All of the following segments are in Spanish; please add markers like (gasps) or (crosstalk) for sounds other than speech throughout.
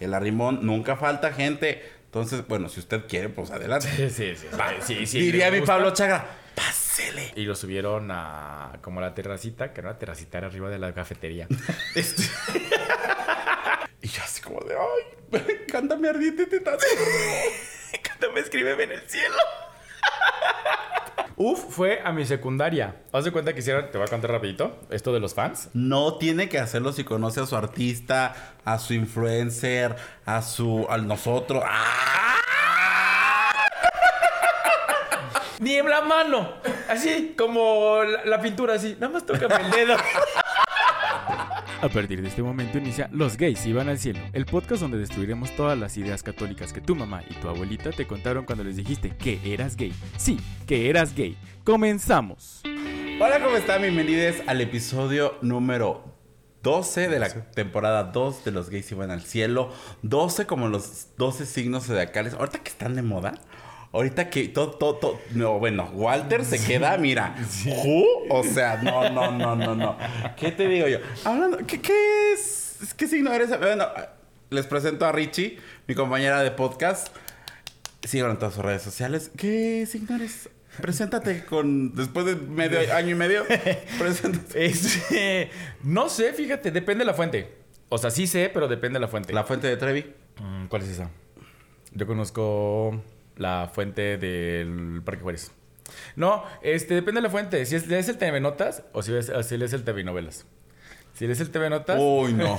El arrimón, nunca falta gente. Entonces, bueno, si usted quiere, pues adelante. Sí, sí, sí. sí, sí Diría mi. Pablo Chagra, pásele. Y lo subieron a como la terracita, que era una terracita era arriba de la cafetería. (laughs) Este, Y yo así como de, ay, cántame ardiente tetazo. (laughs) Cántame, escríbeme en el cielo. (laughs) Uf, fue a mi secundaria. Haz de cuenta que hicieron, te voy a contar rapidito, esto de los fans. No tiene que hacerlo si conoce a su artista, a su influencer, a su, a nosotros. ¡Ah! (laughs) Ni en la mano. Así, como la, la pintura, así. Nada más tócame el dedo. (laughs) A partir de este momento inicia Los gays iban al cielo, el podcast donde destruiremos todas las ideas católicas que tu mamá y tu abuelita te contaron cuando les dijiste que eras gay. Sí, que eras gay. Comenzamos. Hola, ¿cómo están? Bienvenidos al episodio número 12 de la temporada 2 de Los Gays Iban al Cielo. 12 como los 12 signos zodiacales. Ahorita que están de moda. Ahorita que todo, todo, todo. No, bueno, Walter se queda, mira. ¿Who? O sea, no, no, no, no, no. ¿Qué te digo yo? Hablando, ¿qué, qué es? ¿Qué signo eres? Bueno, les presento a Richie, mi compañera de podcast. Síganlo en todas sus redes sociales. ¿Qué signo eres? Preséntate con. Después de medio (laughs) año y medio. Preséntate. Este, no sé, fíjate, depende de la fuente. O sea, sí sé, pero depende de la fuente. La fuente de Trevi. Mm, ¿Cuál es esa? Yo conozco la fuente del Parque Juárez. No, este, depende de la fuente. Si es, es el TV Notas o si es, o si es el TV Novelas. Si es el TV Notas. Uy, no.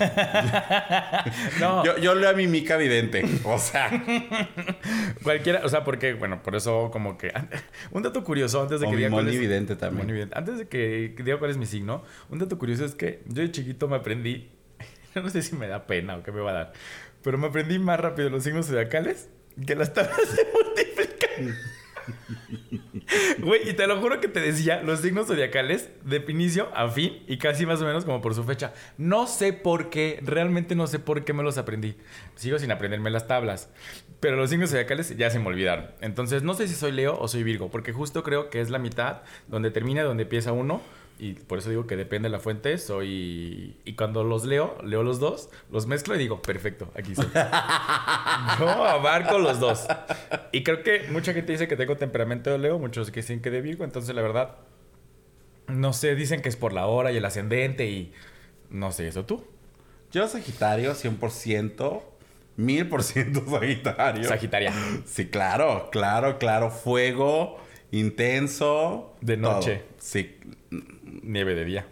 (laughs) no, Yo, yo leo a mi Mica Vidente. O sea, (laughs) cualquiera. O sea, porque, bueno, por eso, como que. (laughs) Un dato curioso antes de que diga cuál es- Vidente también. Moni Vidente. Antes de que, que diga cuál es mi signo, un dato curioso es que yo de chiquito me aprendí. No sé si me da pena o qué me va a dar. Pero me aprendí más rápido los signos zodiacales que las tablas (laughs) de multiplicar. Güey, y te lo juro que te decía los signos zodiacales de inicio a fin y casi más o menos como por su fecha. No sé por qué, realmente no sé por qué me los aprendí. Sigo sin aprenderme las tablas, pero los signos zodiacales ya se me olvidaron. Entonces, no sé si soy Leo o soy Virgo, porque justo creo que es la mitad donde termina, donde empieza uno. Y por eso digo que depende de la fuente. Soy. Y cuando los leo, leo los dos, los mezclo y digo, perfecto, aquí soy. (laughs) Yo abarco los dos. Y creo que mucha gente dice que tengo temperamento de Leo, muchos que dicen que de Virgo. Entonces, la verdad, no sé, dicen que es por la hora y el ascendente y. No sé, ¿eso tú? yo Sagitario, 100%. 1000% (laughs) Sagitario. Sagitaria. Sí, claro, claro, claro. Fuego, intenso. De noche. todo. Sí. Nieve de día.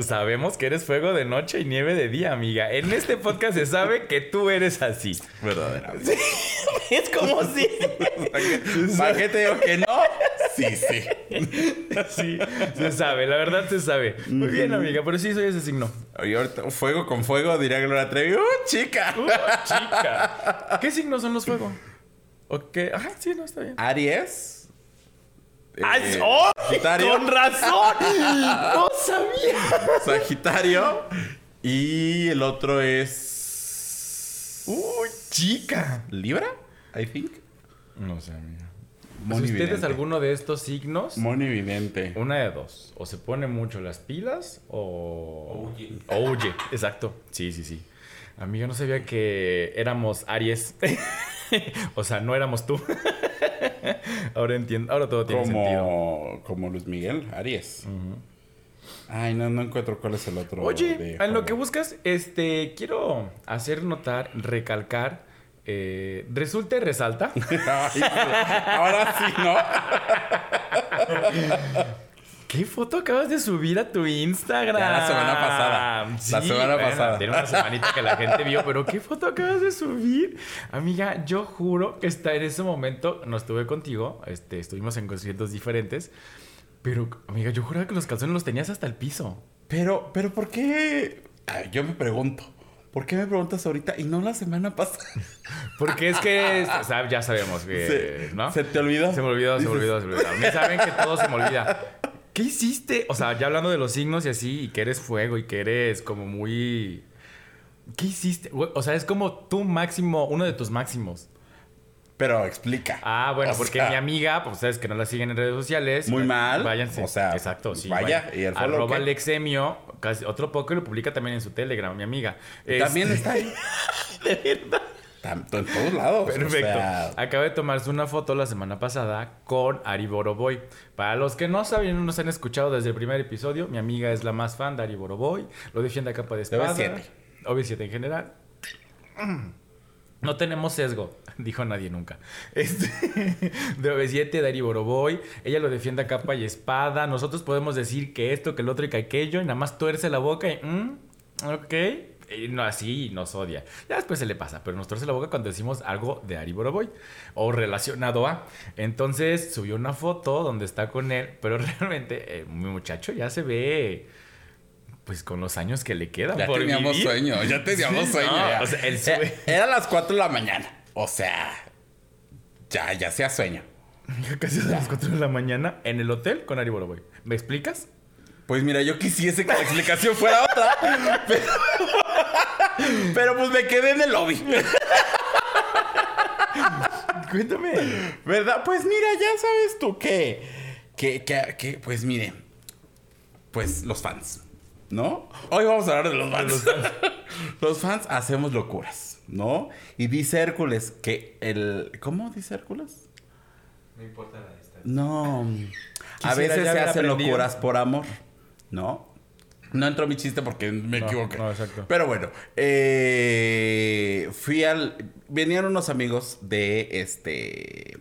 Sabemos que eres fuego de noche y nieve de día, amiga. En este podcast se sabe que tú eres así. Verdaderamente. (laughs) Es como si. ¿Para qué te digo que no? Sí, sí. Sí, se sabe, la verdad se sabe. Muy bien, amiga, pero sí soy ese signo. Y ahorita, fuego con fuego, diría Gloria Trevi. ¡Uh, chica! Uh, chica. ¿Qué signos son los fuego? ¿O qué? Ajá, sí, no, está bien. Aries. ¡Ah, eh, ¡Oh! Sagitario. ¡Con razón! ¡No sabía! Sagitario. Y el otro es. ¡Uy, chica! ¿Libra? I think. No sé, amiga. Si usted es alguno de estos signos, Moni vidente. una de dos. O se pone mucho las pilas o... O huye. Exacto. Sí, sí, sí. Amiga, no sabía que éramos Aries. (laughs) o sea, no éramos tú. (laughs) ahora entiendo. Ahora todo tiene sentido. Como, como Luis Miguel, Aries. Ay, no, no encuentro cuál es el otro. Oye, de en lo que buscas, este, quiero hacer notar, recalcar, eh, resulta y resalta. (laughs) Ay. Ahora sí, ¿no? ¿Qué foto acabas de subir a tu Instagram? Ya, la semana pasada. La semana bueno, pasada. Tiene una semanita que la gente vio, pero ¿qué foto acabas de subir? Amiga, yo juro que está en ese momento, no estuve contigo, este, estuvimos en conciertos diferentes, pero, amiga, yo juraba que los calzones los tenías hasta el piso. Pero, pero, ¿por qué? Ay, yo me pregunto. ¿Por qué me preguntas ahorita y no la semana pasada? (laughs) Porque es que, o sea, ya sabemos que, Se, ¿no? ¿Se te olvidó? Se me olvidó, se me olvidó, se me olvidó. Mí saben que todo se me olvida. ¿Qué hiciste? O sea, ya hablando de los signos y así, y que eres fuego y que eres como muy... ¿Qué hiciste? O sea, es como tu máximo, uno de tus máximos. Pero explica. Ah, bueno, O porque sea, mi amiga, pues ustedes que no la siguen en redes sociales. Muy mal. Váyanse. O sea, exacto, sí. vaya. ¿y el follow Arroba qué? Alexemio, casi otro poco lo publica también en su Telegram, mi amiga. También Este- está ahí. (laughs) Tanto en todos lados. Perfecto. O sea, Acaba de tomarse una foto la semana pasada con Ari Boroboy. Para los que no saben, no nos han escuchado desde el primer episodio, mi amiga es la más fan de Ari Boroboy. Lo defiende a capa de espada. OV7. OV7 en general. (clears throat) No tenemos sesgo, (laughs) dijo nadie nunca. Este, (laughs) de OV7, de Ari Boroboy. Ella lo defiende a capa y espada. Nosotros podemos decir que esto, que el otro y que aquello. Y nada más tuerce la boca y... mm, ok. No, así nos odia. Ya después se le pasa, pero nos torce la boca cuando decimos algo de Ari Boroboy o relacionado a. Entonces subió una foto donde está con él, pero (laughs) realmente eh, mi muchacho ya se ve pues con los años que le quedan ya por teníamos vivir. sueño, ya teníamos Sí, sueño. no, ya. o sea, él Eh. Eran las 4 de la mañana. O sea, ya, ya sea sueño. (laughs) Ya casi a las 4 de la mañana en el hotel con Ari Boroboy. ¿Me explicas? Pues mira, yo quisiese que la explicación fuera otra. Pero, pero pues me quedé en el lobby. Cuéntame. ¿Verdad? Pues mira, ya sabes tú que, que, que, que, pues mire, pues los fans, ¿no? Hoy vamos a hablar de los fans. (laughs) Los fans, hacemos locuras, ¿no? Y dice Hércules que el... ¿Cómo dice Hércules? No importa la distancia. No. A veces se hacen aprendido. locuras por amor, ¿no? No entró mi chiste porque me No, equivoqué. no, exacto. Pero bueno, eh, fui al. Venían unos amigos de este.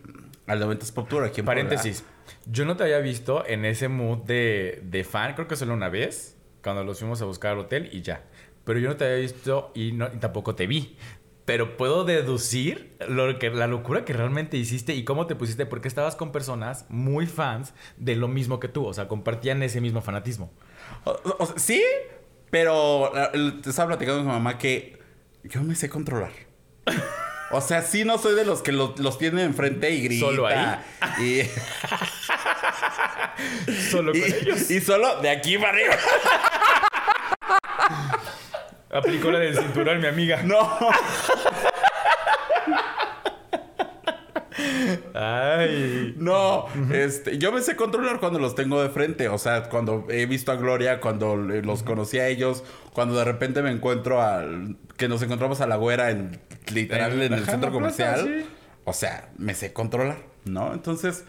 Al 90s Pop Tour aquí en Puebla. Paréntesis. Yo no te había visto en ese mood de, de fan, creo que solo una vez, cuando los fuimos a buscar al hotel y ya. Pero yo no te había visto y, no, y tampoco te vi. Pero puedo deducir lo que, la locura que realmente hiciste y cómo te pusiste, porque estabas con personas muy fans de lo mismo que tú, o sea, compartían ese mismo fanatismo. O- o sea, sí, pero te estaba platicando con mi mamá que yo me sé controlar. O sea, sí no soy de los que los, los tienen enfrente y grita. ¿Solo ahí? Y, (laughs) Solo con (laughs) y- ellos. y solo de aquí para arriba. Aplicó la del cinturón, mi amiga. No. Ay. No, este, yo me sé controlar cuando los tengo de frente. O sea, cuando he visto a Gloria, cuando eh, los conocí a ellos, cuando de repente me encuentro al. que nos encontramos a la güera en literal En- en, el centro plaza, comercial. sí. O sea, me sé controlar, ¿no? Entonces.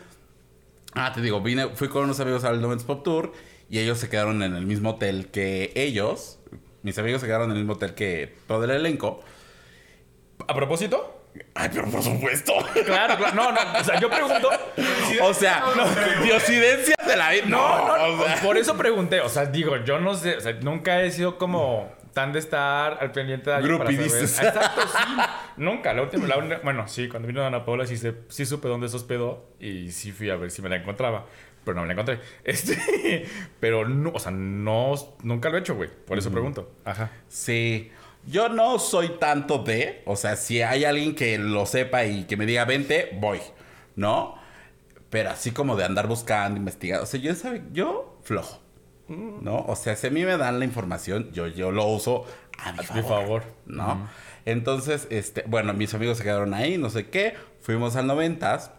Ah, te digo, vine, fui con unos amigos al Novens Pop Tour y ellos se quedaron en el mismo hotel que ellos. Mis amigos se quedaron en el mismo hotel que todo el elenco. ¿A propósito? Ay, pero por supuesto. Claro, claro. No, no. O sea, yo pregunto. O sea, diosidencias de la vida. No, no, o sea. Por eso pregunté. O sea, digo, yo no sé. O sea, nunca he sido como tan de estar al pendiente de alguien para saber. dices. Exacto, sí. Nunca. La última, la única- bueno, sí, cuando vino Ana Paula sí, se- sí supe dónde se hospedó y sí fui a ver si me la encontraba. Pero no me la encontré. (laughs) Este, pero no, o sea, no, nunca lo he hecho, güey. Por eso pregunto. Ajá. Sí. Yo no soy tanto de, o sea, si hay alguien que lo sepa y que me diga vente, voy, ¿no? Pero así como de andar buscando, investigando, o sea, yo sabe, yo flojo, ¿no? O sea, si a mí me dan la información, yo, yo lo uso a mi A favor, mi favor. ¿no? Entonces, este, bueno, mis amigos se quedaron ahí, no sé qué, fuimos al noventas,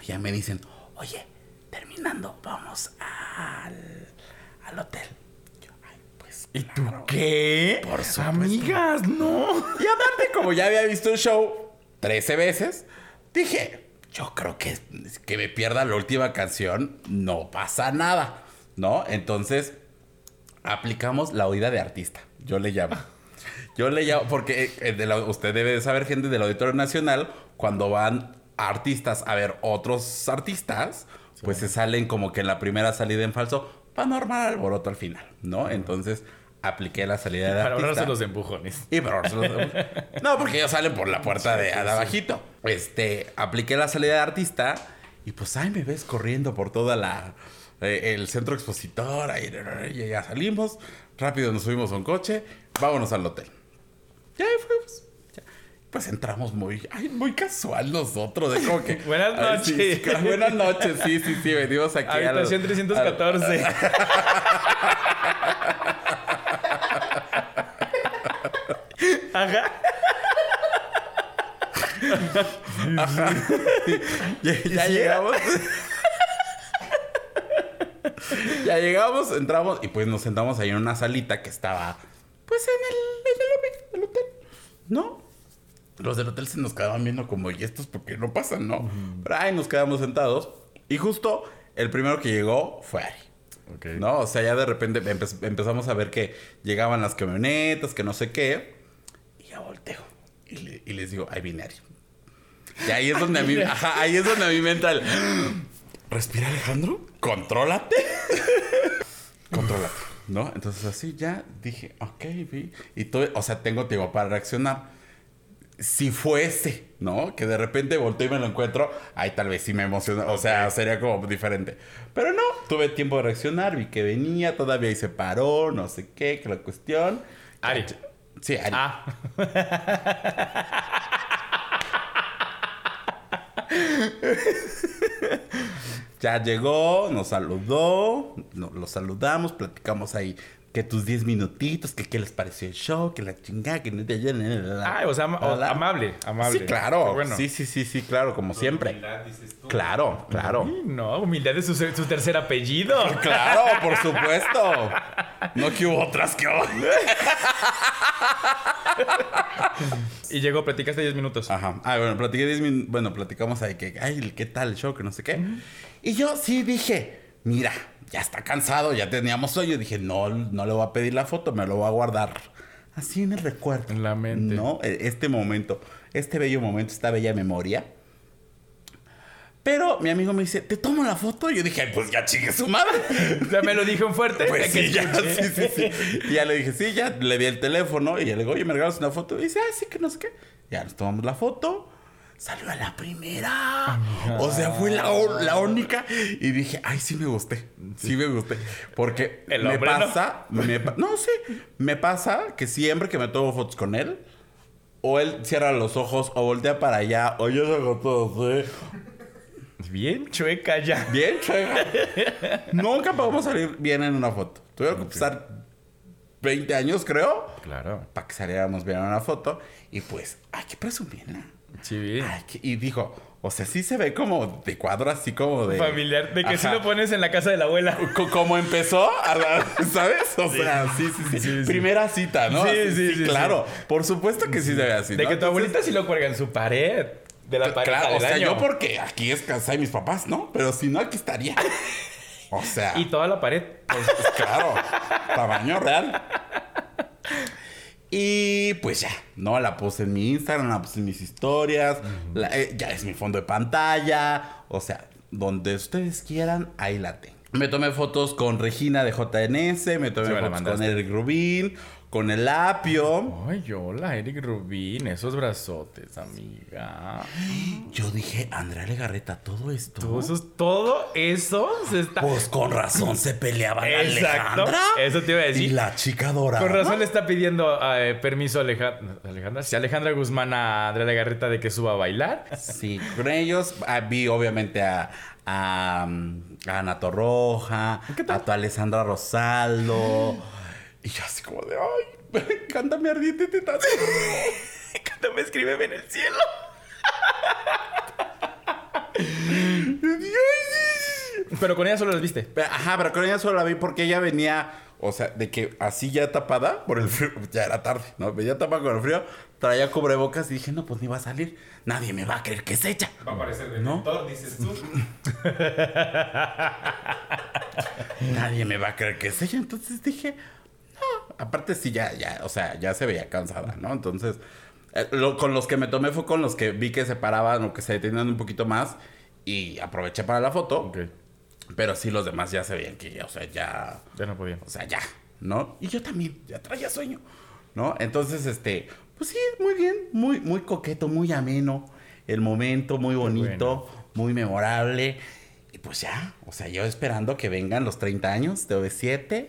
y ya me dicen, oye, terminando, vamos al, al hotel. Yo, ay, pues, ¿Y tú qué? Por supuesto. Amigas, no. Y aparte, como ya había visto el show 13 veces, dije, yo creo que, que me pierda la última canción, no pasa nada, ¿no? Entonces, aplicamos la oída de artista, yo le llamo. Yo le llamo, porque eh, de la- usted debe de saber, gente del Auditorio Nacional, cuando van artistas a ver otros artistas, pues se salen como que en la primera salida en falso para no armar alboroto al final, ¿no? Entonces, apliqué la salida de Para ahorrarse los empujones. Y por ahorrarse los- (laughs) No, porque ellos salen por la puerta de, de abajito. Este, apliqué la salida de artista y pues ahí me ves corriendo por toda la eh, el centro expositor, ahí, y ya salimos, rápido nos subimos a un coche, vámonos al hotel. Ya ahí fuimos. Pues entramos muy, ay, muy casual nosotros, de como que. (laughs) Buenas Ay, sí, noches. sí, (laughs) buenas noches, sí, sí, sí, venimos aquí Habitación 314. (laughs) Ajá. Ajá. Ya, ya llegamos. ya llegamos, entramos y pues nos sentamos ahí en una salita que estaba pues en el, en el lobby del hotel. ¿No? Los del hotel se nos quedaban viendo como, ¿y estos por qué no pasan? No. Pero ahí nos quedamos sentados. Y justo el primero que llegó fue Ari. Ok. ¿No? O sea, ya de repente empe- empezamos a ver que llegaban las camionetas, que no sé qué. Y ya volteo. Y, le- y les digo, ahí viene Ari. Y ahí es donde a mí, ajá, ahí es donde a mí me entra el... Respira, Alejandro. Contrólate. (laughs) Contrólate. ¿No? Entonces así ya dije, ok, vi. Y todo, o sea, tengo tiempo para reaccionar. Si fuese, ¿no? Que de repente volteo y me lo encuentro, ahí tal vez sí me emociona. O sea, sería como diferente. Pero no, tuve tiempo de reaccionar, vi que venía, todavía ahí se paró, no sé qué, que la cuestión. Ari. Sí, Ari. Ah. (laughs) Ya llegó, nos saludó, no- lo saludamos, platicamos ahí que tus 10 minutitos, que qué les pareció el show, que la chingada, que no te Ay, o sea, o- amable, amable. Sí, claro. Bueno. Sí, sí, sí, sí, claro, como siempre. Humildad, dices tú. Claro, claro. Ay, No, humildad es su, su tercer apellido. (laughs) Claro, por supuesto. No que hubo otras que hoy. Y llegó, platicaste 10 minutos. Ajá. Ah, bueno, platiqué 10 min- Bueno, platicamos ahí que, ay, ¿qué tal el show? Que no sé qué. Y yo sí dije, mira, ya está cansado, ya teníamos sueño. Dije, no, no le voy a pedir la foto, me lo voy a guardar. Así en el recuerdo. En la mente. ¿No? E- Este momento, este bello momento, esta bella memoria. Pero mi amigo me dice, ¿te tomo la foto? Y yo dije, "Ay, pues ya chingue su madre. (laughs) Ya me lo dijo en fuerte. Pues (laughs) que sí, ya, escuché. sí, sí, sí. Y ya le dije, sí, ya le di el teléfono y ya le digo, oye, me regalas una foto. Y dice, ah, sí, que no sé qué. Ya nos tomamos la foto. Salió a la primera. O sea, fue la, única. Y dije, ay, sí me gusté. Sí me gusté. Porque El me hombre, ¿no? pasa, me no, sí, me pasa que siempre que me tomo fotos con él, o él cierra los ojos, o voltea para allá, o yo hago todo así. Bien chueca ya. Bien, chega. Nunca podemos salir bien en una foto. Tuvieron que pasar 20 años, creo, Claro. para que saliéramos bien en una foto. Y pues, hay que presumirla. Sí, Y dijo, o sea, sí se ve como de cuadro, así como de... Familiar. De que si Ajá. lo pones en la casa de la abuela. (laughs) Co- Como empezó, ¿sabes? O sea, sí, sí, sí. Sí, sí. Primera cita, ¿no? Sí, Así, sí, sí, claro. Por supuesto que sí se ve así. De ¿no? que tu Entonces, abuelita sí lo cuelga en su pared. De la pareja Claro, o sea, año. yo porque aquí es casa de mis papás, ¿no? Pero si no, aquí estaría. O sea... Y toda la pared. Pues, (laughs) pues, claro, tamaño real. Y pues ya, ¿no? La puse en mi Instagram, la puse en mis historias. la- eh, ya es mi fondo de pantalla. O sea, donde ustedes quieran, ahí la tengo. Me tomé fotos con Regina de JNS, me tomé Sí, fotos con. Eric Rubin, con el Apio. Ay, hola, Eric Rubín. Esos brazotes, amiga. Yo dije, Andrea Legarreta, todo esto. Todo eso, todo eso se está. Pues con razón se peleaba la Exacto. Alejandra. Eso te iba a decir. Y la chica dorada. Con razón le está pidiendo eh, permiso a Aleja- Alejandra. Sí, Alejandra Guzmán a Andrea Legarreta de que suba a bailar. Sí, con ellos ah, vi obviamente a, a, um, a Ana Torroja, a tu Alessandra Rosaldo. Y yo así como de, ay, (laughs) cántame ardiente tetazo. (laughs) Cántame, escríbeme en el cielo. Pero con ella solo las viste. Ajá, pero con ella solo la vi porque ella venía, o sea, de que así ya tapada por el frío, (laughs) ya era tarde, ¿no? Venía tapada con el frío, traía cubrebocas y dije, no, pues ni va a salir. Nadie me va a creer que es ella. Va a aparecer de ¿No? mentor, dices tú. Nadie me va a creer que es ella. Entonces dije. Aparte sí, ya, ya, o sea, ya se veía cansada, ¿no? Entonces, eh, lo- con los que me tomé fue con los que vi que se paraban o que se detenían un poquito más y aproveché para la foto. Pero sí, los demás ya se veían que o sea, ya, Ya no podía. o sea, ya, ¿no? Y yo también, ya traía sueño, ¿no? Entonces, este, pues sí, muy bien, muy, muy coqueto, muy ameno. El momento, muy bonito, muy memorable. Y pues ya, o sea, yo esperando que vengan los 30 años de OV7,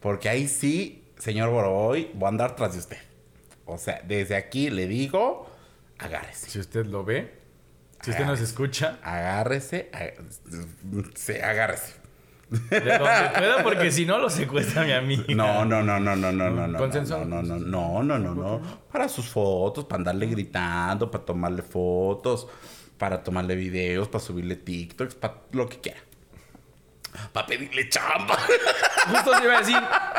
porque ahí sí, señor Boroboy, voy a andar tras de usted. O sea, desde aquí le digo, agárrese. Si usted lo ve, si usted nos escucha, Agárrese, ag- sí, agárrese. De donde pueda, porque si no lo secuestra mi amiga. No, no, no, no, no, no, no, no. ¿Consenso? No, no, no, no, no, no, no. Para sus fotos, para andarle gritando, para tomarle fotos, para tomarle videos, para subirle TikToks, para lo que quiera. Para pedirle chamba. (laughs) Justo te iba a decir,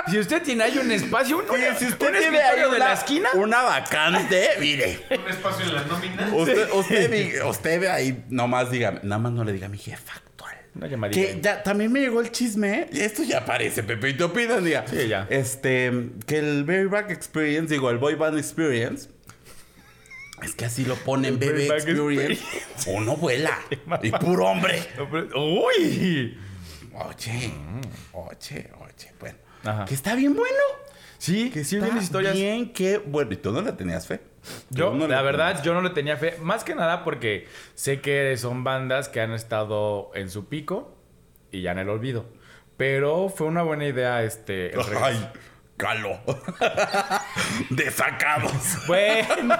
si usted tiene ahí un espacio, un, Oye, si usted un tiene ahí de una, la esquina. una vacante, mire. Un espacio en la nómina. Usted, usted, diga- (laughs) usted ve ahí, nomás diga, nada más no le diga a mi jefa actual. Una llamadita. Que ya también me llegó el chisme. Esto ya aparece, Pepe, y te opinas, diga. Sí, ya. Este, que el Very Back Experience, digo, el Boy Band Experience. Es que así lo ponen, Baby Bareback Experience. Uno vuela. (laughs) y puro hombre. ¡Uy! Oye, oye, oye. Bueno, Ajá. que está bien bueno. Sí, Que sí, está bien historias. bien, que bueno. ¿Y tú no le tenías fe? Yo, no la verdad, tenías- yo no le tenía fe. Más que nada porque sé que son bandas que han estado en su pico y ya en el olvido. Pero fue una buena idea este. el. Ay, calo. (laughs) Desacados. (laughs) Bueno,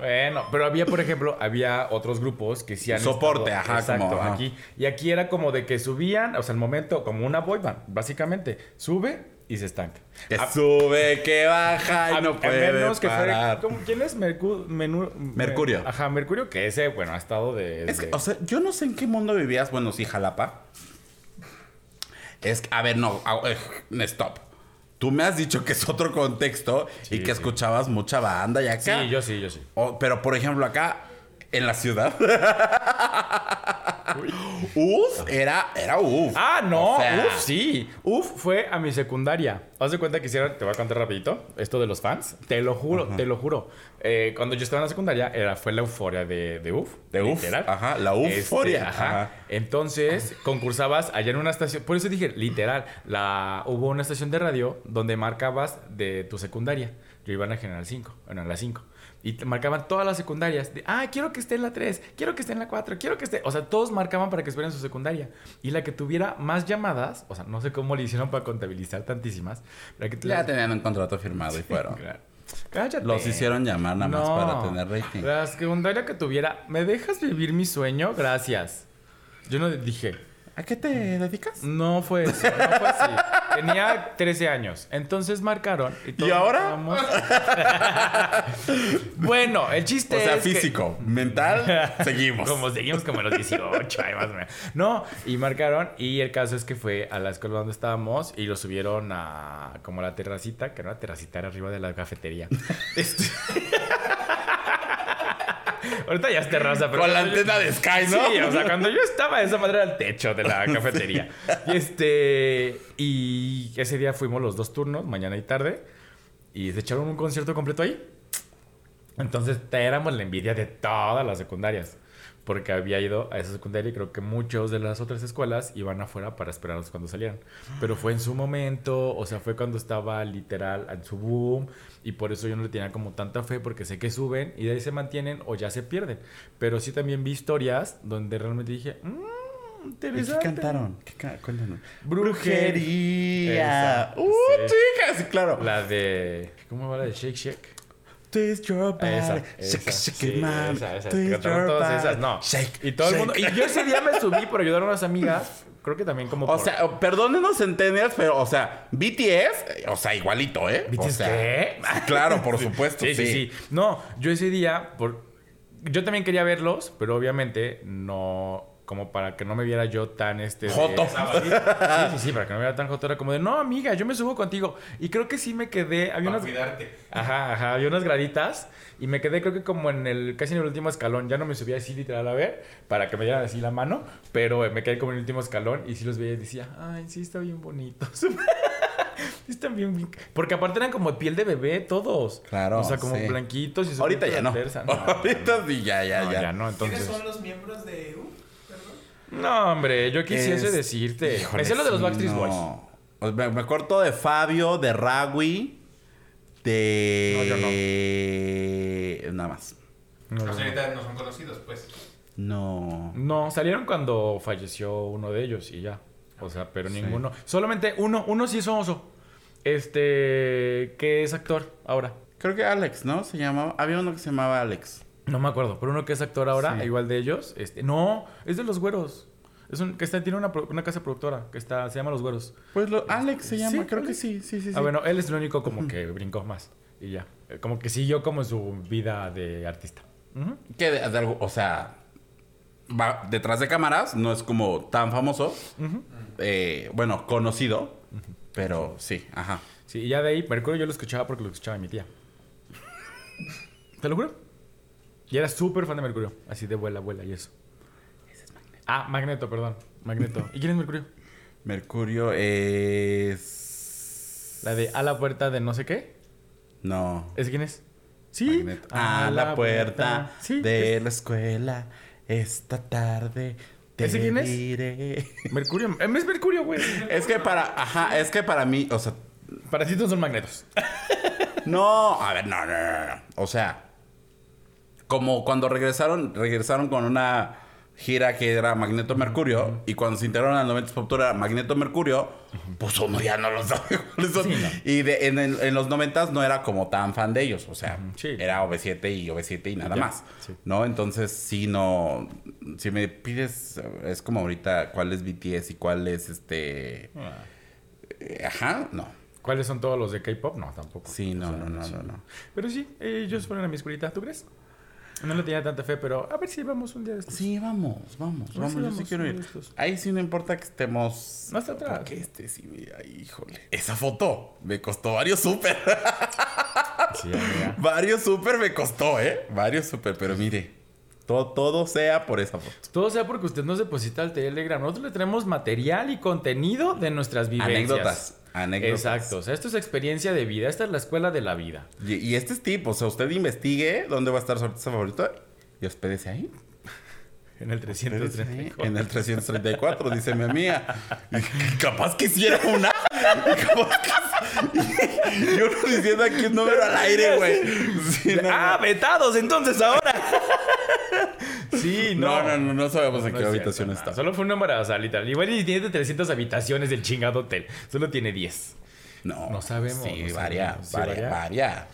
bueno, pero había, por ejemplo, había otros grupos que sí han Soporte, estado- ajá, exacto, como, ajá. aquí. Y aquí era como de que subían, o sea, el momento, como una boy band, básicamente. Sube y se estanca. Que A- sube, que baja y a- no a puede menos que fuera- parar. ¿cómo- ¿Quién es Mercu- Menú- Mercurio. Me- ajá, Mercurio, que ese, bueno, ha estado de... Es que, de- o sea, yo no sé en qué mundo vivías. Bueno, sí, Jalapa. Es que, a ver, no, a- eh, stop. Tú me has dicho que es otro contexto Sí, y que sí. escuchabas mucha banda y acá. Sí, yo sí, yo sí. O- pero, por ejemplo, acá, en la ciudad. Uf, era, era uf. Ah, no, O sea, uf, sí. Uf fue a mi secundaria. Haz de cuenta que hicieron, te voy a contar rapidito, esto de los fans. Te lo juro, te lo juro. Eh, cuando yo estaba en la secundaria, era, fue la euforia de, de uf. De uf, literal. ajá, la euforia, Este, ajá. ajá. Entonces, concursabas allá en una estación. Por eso dije, literal, la, hubo una estación de radio donde marcabas de tu secundaria. Yo iba en la General 5, bueno, en la 5. Y te marcaban todas las secundarias. De, ah, quiero que esté en la 3, quiero que esté en la 4, quiero que esté. O sea, todos marcaban para que esperen su secundaria. Y la que tuviera más llamadas, o sea, no sé cómo le hicieron para contabilizar tantísimas. Que Ya tenían un contrato firmado y fueron. Claro. Cállate. Los hicieron llamar nada más No. para tener rating. La secundaria que tuviera, ¿me dejas vivir mi sueño? Gracias. Yo no dije, ¿A qué te dedicas? no fue eso, no fue así. (laughs) Tenía 13 años. Entonces marcaron. ¿Y, todos ahora? marcábamos. (laughs) bueno, el chiste O sea, es que- físico, mental, (laughs) seguimos. como seguimos como los 18, ahí más o menos. No, y marcaron. Y el caso es que fue a la escuela donde estábamos y lo subieron a como a la terracita, que era una terracita era arriba de la cafetería. Este- Ahorita ya es terraza, pero. Con la yo- antena de Sky, ¿no? Sí, o sea, cuando yo estaba, esa madre era el techo de la (laughs) cafetería. Y este. Y ese día fuimos los dos turnos, mañana y tarde. Y se echaron un concierto completo ahí. Entonces éramos la envidia de todas las secundarias. Porque había ido a esa secundaria y creo que muchos de las otras escuelas iban afuera para esperarlos cuando salieran. Pero fue en su momento, o sea, fue cuando estaba literal en su boom. Y por eso yo no le tenía como tanta fe, porque sé que suben y de ahí se mantienen o ya se pierden. Pero sí también vi historias donde realmente dije, mmm, ¿Y interesante. qué cantaron? ¿Qué ca- Cuéntanos. Brujería. ¡Uh, Sí. chicas! Claro. La de. ¿Cómo va la de Shake Shake? Twist your body. Esa, shake, esa, shake sí, it, esa, esa, Twist your todas body. esas, no. Shake, y todo el shake. mundo. Y yo ese día me subí por ayudar a unas amigas. (laughs) Creo que también como. O por- sea, perdónenos centennials, pero, o sea, BTS, o sea, igualito, ¿eh? ¿BTS o sea, qué? Claro, por (laughs) supuesto, Sí, sí, sí. No, yo ese día, por... yo también quería verlos, pero obviamente no. Como para que no me viera yo tan este. de- Joto. Sí, sí, sí, sí, para que no me viera tan joto. Era como de, no, amiga, yo me subo contigo. Y creo que sí me quedé. Había Para unas. cuidarte. Ajá, ajá, había unas graditas y me quedé creo que como en el casi en el último escalón, ya no me subía así literal a ver para que me dieran así la mano, pero me quedé como en el último escalón y sí los veía y decía, ay, sí está bien bonitos. (laughs) Sí están bien, bien- porque aparte eran como piel de bebé todos. Claro, O sea, como sí. blanquitos y su Ahorita ya no. tersa. No, (laughs) Ahorita sí, ya, ya, no, ya. ya no, ¿Quiénes entonces. son los miembros de U? No, hombre, yo quisiese Es- decirte. Híjole, sé lo de los Backstreet no. Boys. Pues Me, me corto de Fabio, de Ragui, de... No, yo Nada más. No, no, sea, no. ahorita no son conocidos, pues. No. No, salieron cuando falleció uno de ellos y ya. O sea, pero Sí. ninguno. Solamente uno, uno sí es famoso. Este, que es actor ahora. Creo que Alex, ¿no? Se llamaba... Había uno que se llamaba Alex. No me acuerdo, pero uno que es actor ahora, Sí. igual de ellos. Este, no, es de los güeros. Es un, que está, tiene una, una casa productora que está, se llama Los Güeros. Pues lo, Alex se llama, Sí, creo que Alex. sí, sí, sí. sí. Ah, bueno, él es el único como que brincó más. Y ya. Eh, Como que siguió como su vida de artista. Que de, de algo, o sea, va detrás de cámaras, no es como tan famoso. Eh, bueno, conocido. Pero sí, ajá. Sí, y ya de ahí, Mercurio yo lo escuchaba porque lo escuchaba mi tía. (laughs) ¿Te lo juro? Y era súper fan de Mercurio. Así de vuela, vuela y eso. Ah, Magneto, perdón. Magneto. ¿Y quién es Mercurio? Mercurio es. La de a la puerta de no sé qué. No. ¿Ese quién es? Sí. Magneto. A la puerta Sí. de la escuela esta tarde. Te ¿Ese quién es? diré. Mercurio. Eh, Es Mercurio, güey. (laughs) Es que para, ajá, es que para mí, o sea, Para ti todos son magnetos. (laughs) no, a ver, no, no, no, no. O sea, como cuando regresaron, regresaron con una gira que era Magneto Mercurio y cuando se integraron al 90 Pop Tour era Magneto Mercurio, pues uno ya no lo sabe (laughs) cuáles son. Sí, no. Y de- en, el- en los 90 no era como tan fan de ellos, o sea, Sí. era OV7 y OV7 y nada Ya, más, sí. ¿no? Entonces, sí, no, si me pides, es como ahorita cuál es BTS y cuál es este, eh, ajá, no. ¿Cuáles son todos los de K-pop? No, tampoco. Sí, no, no, no, no, no. Pero sí, eh, ellos fueron a mi escuelita. ¿Tú crees? No le tenía tanta fe, pero a ver si vamos un día de estos. Sí, vamos, vamos, sí, vamos. Yo sí vamos, quiero uno ir. Ahí sí no importa que estemos. Más atrás. Porque este sí, mira, híjole. Esa foto me costó varios súper. (laughs) Sí, amiga. varios súper me costó, ¿eh? Varios súper, pero mire. Todo, todo sea por esa foto. Todo sea porque usted nos deposita al Telegram. Nosotros le traemos material y contenido de nuestras vivencias. Anécdotas. Anécdotas. Exacto. O sea, esto es experiencia de vida. Esta es la escuela de la vida. Y, y este es tipo, o sea, usted investigue dónde va a estar su artista favorito y hospédese ahí. En el Hospédese ahí, 334. En el 334, dice mi amiga. Capaz quisiera una. Capaz que... (laughs) Yo no diciendo aquí un número al aire, güey. Sí, no, ah, vetados entonces ahora. sí, no, no. no, no, no sabemos en qué habitación cierto, está. Solo fue un número, o sea, literal. Igual y tiene 300 habitaciones del chingado hotel. Solo tiene 10. No, No sabemos, Sí, varia, sabemos. Sí, varia, varia.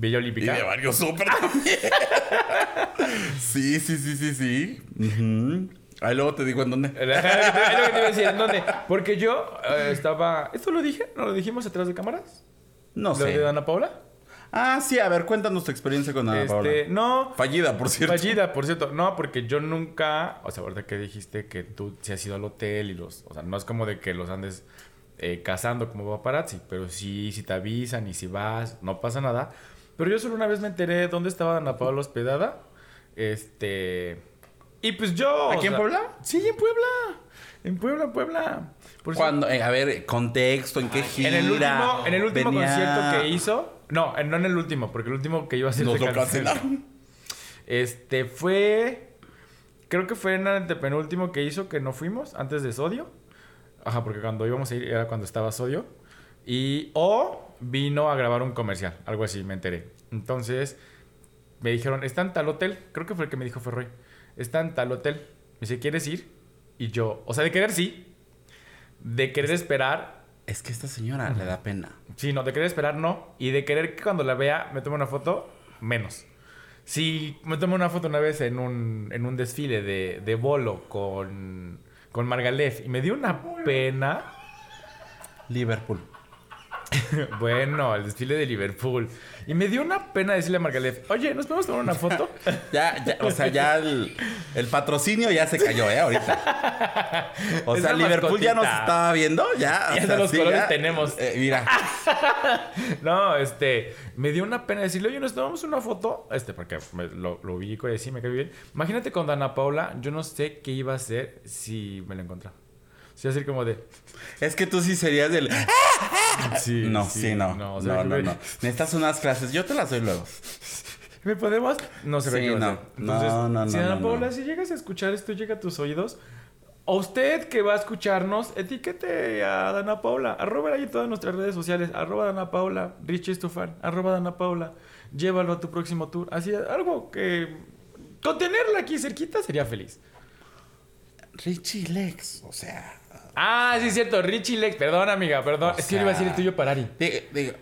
Villa Y Olímpica. de varios súper también. (laughs) sí, sí, sí, sí, sí. Ujú. Ahí luego te digo en dónde. (laughs) Lo que te iba a decir, ¿en dónde? Porque yo eh, estaba... ¿Esto lo dije? ¿No lo dijimos atrás de cámaras? No ¿Lo de sé. Ana Paula? Ah, sí, a ver, cuéntanos tu experiencia con Ana Paula. Este, no, Fallida, por cierto. fallida, por cierto. No, porque yo nunca... O sea, ahorita que dijiste que tú sí has ido al hotel y los... O sea, no es como de que los andes eh, cazando como paparazzi. Pero sí, si te avisan y si vas, no pasa nada. Pero yo solo una vez me enteré dónde estaba Ana Paula hospedada. Este... Y pues yo... ¿Aquí en Puebla? Sí, en Puebla. En Puebla, en Puebla. Por Cuando, eh, a ver, contexto, en qué gira. en el último, en el último venía- concierto que hizo. No, no en el último, porque el último que iba a hacer Nos lo cancelaron. Este fue. Creo que fue en el antepenúltimo que hizo que no fuimos, antes de Sodio. Ajá, porque cuando íbamos a ir era cuando estaba Sodio. Y. O vino a grabar un comercial, algo así, me enteré. Entonces, me dijeron, está en tal hotel. Creo que fue el que me dijo Ferroy. Está en tal hotel. Me dice, ¿quieres ir? Y yo, o sea, de querer sí. De querer esperar, Es que esta señora le da pena. Sí, no, de querer esperar no. Y de querer que cuando la vea me tome una foto, menos. Sí, me tomé una foto una vez en un, en un desfile de, de bolo con, con Margalef y me dio una pena. Liverpool. (laughs) bueno, el desfile de Liverpool. Y me dio una pena decirle a Margalef, oye, ¿nos podemos tomar una foto? (laughs) Ya, ya, o sea, ya el, el patrocinio ya se cayó, ¿eh? Ahorita. O (laughs) sea, Liverpool ya nos estaba viendo, ya. o Ya sea, de los sí, colores ya. tenemos. Eh, mira, no, este, me dio una pena decirle, oye, nos tomamos una foto. Este, porque me- lo, lo ubico y así me cae bien. Imagínate con Dana Paula, yo no sé qué iba a hacer si me la encontraba. Sí, así como de. es que tú sí serías del. Sí, No, sí, no. No, o sea, no, no, me- Necesitas unas clases. Yo te las doy luego. (laughs) ¿Me podemos? No se ve Sí, qué va a no. hacer. Entonces, No, no, si no, no, Paula, si llegas a escuchar esto, llega a tus oídos. A usted que va a escucharnos, etiquete a Dana Paula. Arroba ahí todas nuestras redes sociales. Arroba Dana Paula. Richie es tu fan. Arroba Dana Paula. Llévalo a tu próximo tour. Así, algo que... Con tenerla aquí cerquita sería feliz. Richie Lex, o sea. Ah, sí es cierto. Richie Lex. Perdón, amiga. Perdón. O es que yo iba a decir el tuyo para Ari. Digo, digo,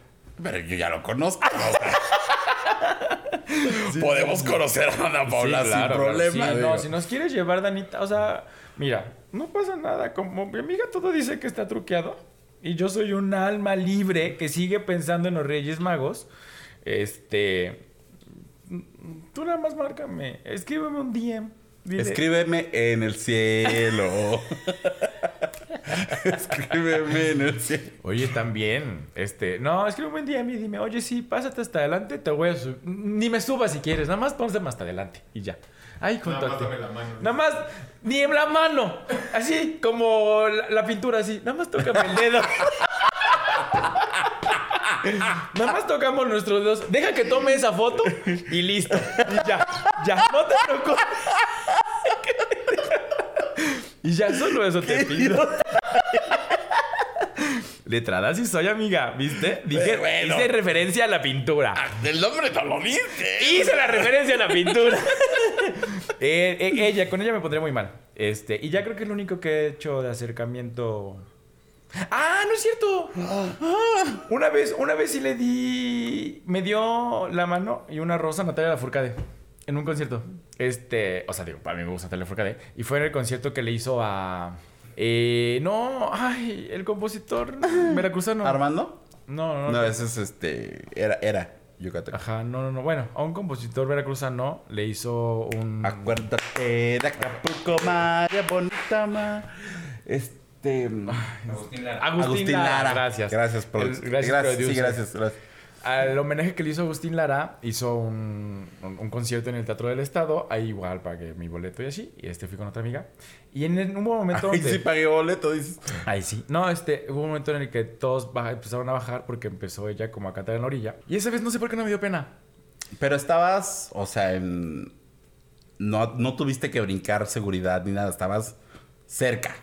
pero yo ya lo conozco. o sea. (laughs) podemos conocer a Ana Paula Sí, claro, sin problema. No, si nos quieres llevar, Danita, o sea, mira, no pasa nada. Como mi amiga todo dice que está truqueado. Y yo soy un alma libre que sigue pensando en los Reyes Magos. Este. Tú nada más márcame. Escríbeme un DM. Dile, Escríbeme en el cielo. (laughs) Escríbeme en el cielo. Oye, también, este, no, escríbeme un DM y dime, oye, sí, pásate hasta adelante, te voy a subir. Ni me subas si quieres, nada más pónseme hasta adelante y ya. Ay, junto Nada a más ti. dame la mano. Nada más, ni en la mano. Así como la, la pintura, así. Nada más tócame el dedo. Nada más tocamos nuestros dedos. Deja que tome esa foto y listo. Y ya, ya, no te preocupes. Y ya solo eso te pido. Letrada sí soy, amiga, ¿viste? Dije, Bueno. hice referencia a la pintura. Del nombre no lo viste. Hice la referencia a la pintura. (laughs) Eh, eh, ella, con ella me pondré muy mal. Este, y ya creo que es lo único que he hecho de acercamiento. ¡Ah, no es cierto! Ah, una vez, una vez sí le di. Me dio la mano y una rosa a Natalia Lafourcade. En un concierto. Este. O sea, digo, para mí me gusta Natalia Lafourcade. Y fue en el concierto que le hizo a. Eh, no, ay, el compositor veracruzano. ¿Armando? No, no, No, no. ese es este. Era, era Yucatán. Ajá, no, no, no. Bueno, a un compositor veracruzano le hizo un. Acuérdate de Acapulco, María Bonita, ma. Este. Agustín Lara. Agustín, Agustín Lara. Lara. Gracias. Gracias, por El- gracias, gracias, sí, gracias, gracias. Al homenaje que le hizo Agustín Lara, hizo un, un- un concierto en el Teatro del Estado. Ahí igual pagué mi boleto y así. Y este fui con otra amiga. Y en, un momento Ay, donde... sí pagué boleto, dices. Ahí sí. No, este, hubo un momento en el que todos baja- empezaron a bajar porque empezó ella como a cantar en la orilla. Y esa vez no sé por qué no me dio pena. Pero estabas, o sea, en... No, no tuviste que brincar seguridad ni nada, estabas cerca.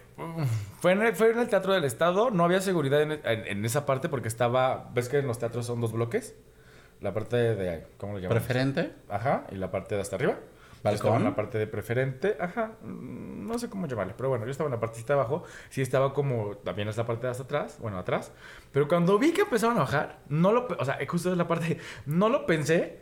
Fue en, el, fue en el Teatro del Estado, no había seguridad en, en- en esa parte porque estaba, ves que en los teatros son dos bloques, la parte de, ¿cómo le llamamos? ¿Preferente? Ajá, y la parte de hasta arriba. Yo estaba en la parte de preferente, ajá, mm, no sé cómo llamarle, pero bueno, yo estaba en la partecita de abajo, sí estaba como, también es la parte de hasta atrás, bueno, atrás, pero cuando vi que empezaban a bajar, no lo, o sea, justo es la parte, no lo pensé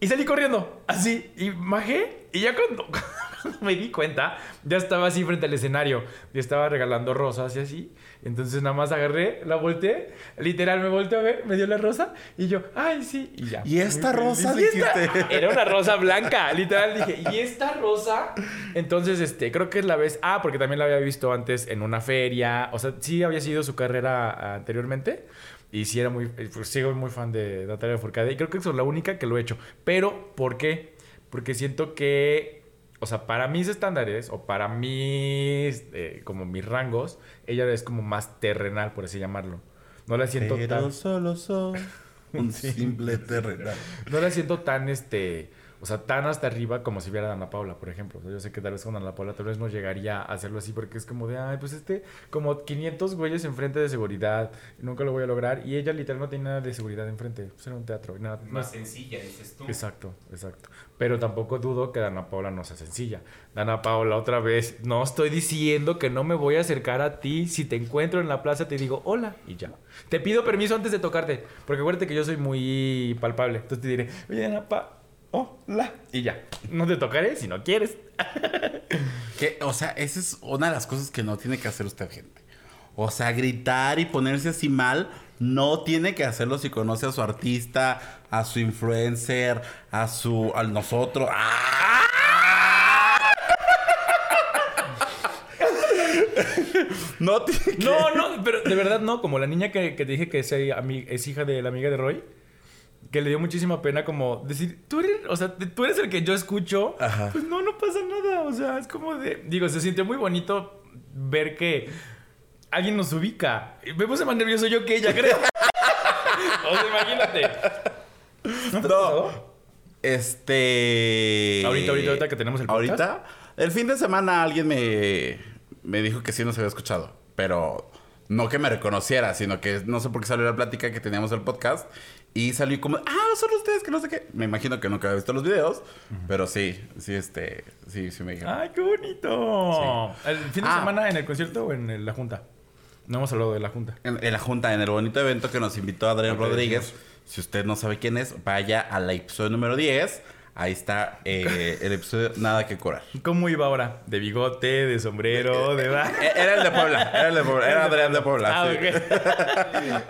y salí corriendo, así, y bajé, y ya cuando, (laughs) cuando me di cuenta, ya estaba así frente al escenario, y estaba regalando rosas y así, entonces nada más agarré, la volteé, literal me volteé a ver, me dio la rosa, y yo, ay, sí, y ya. ¿Y esta rosa, feliz. ¿Y esta-? Era una rosa blanca, literal, dije, ¿y esta rosa? Entonces, este, creo que es la vez, ah, porque también la había visto antes en una feria, o sea, sí había sido su carrera anteriormente, y sí era muy, eh, pues, sigo muy fan de Natalia Furcade, y creo que es la única que lo he hecho, pero, ¿por qué? Porque siento que, o sea, para mis estándares, o para mis, eh, como mis rangos, ella es como más terrenal, por así llamarlo. No la siento Pero tan... solo soy (laughs) un simple terrenal. No la siento tan, este, o sea, tan hasta arriba como si viera a Ana Paula, por ejemplo. O sea, yo sé que tal vez con Ana Paula tal vez no llegaría a hacerlo así porque es como de, ay, pues este, como 500 güeyes enfrente de seguridad, nunca lo voy a lograr. Y ella literal no tiene nada de seguridad enfrente, pues era un teatro. nada, Más es- sencilla, dices tú. Exacto, exacto. Pero tampoco dudo que Dana Paula no sea sencilla. Dana Paula, otra vez, no estoy diciendo que no me voy a acercar a ti. Si te encuentro en la plaza, te digo hola y ya. Te pido permiso antes de tocarte, porque acuérdate que yo soy muy palpable. Entonces te diré, oye, Dana Pa, hola y ya. No te tocaré si no quieres. (laughs) Que, o sea, esa es una de las cosas que no tiene que hacer usted, gente. O sea, gritar y ponerse así mal, no tiene que hacerlo si conoce a su artista, a su influencer, a su. a nosotros. ¡Ah! (laughs) No tiene que. No, no, pero de verdad no. Como la niña que, que te dije que es hija de la amiga de Roy. Que le dio muchísima pena como decir, tú eres, o sea, tú eres el que yo escucho. Ajá. Pues no, no pasa nada. O sea, es como de... Digo, se siente muy bonito ver que alguien nos ubica. Me puse más nervioso yo que ella, creo. (laughs) o sea, imagínate. ¿No te? Este. Ahorita, ahorita, ahorita que tenemos el podcast. Ahorita. El fin de semana alguien me, me dijo que sí nos había escuchado. Pero no que me reconociera, sino que no sé por qué salió la plática que teníamos el podcast. Y salió como, ah, son ustedes que no sé qué. Me imagino que nunca había visto los videos. Pero sí, sí, este. Sí, sí me dijeron. ¡Ay, qué bonito! ¿El fin de Ah. semana en el concierto o en la junta? No hemos hablado de la junta. En, en la junta, en el bonito evento que nos invitó Adrián Ok, Rodríguez. Si usted no sabe quién es, vaya al episodio número 10. Ahí está eh, el episodio Nada que curar. ¿Cómo iba ahora? ¿De bigote, de sombrero, de edad? (laughs) Eh, Era el de Puebla, era el de Puebla, era Adrián de Puebla. Ah, sí.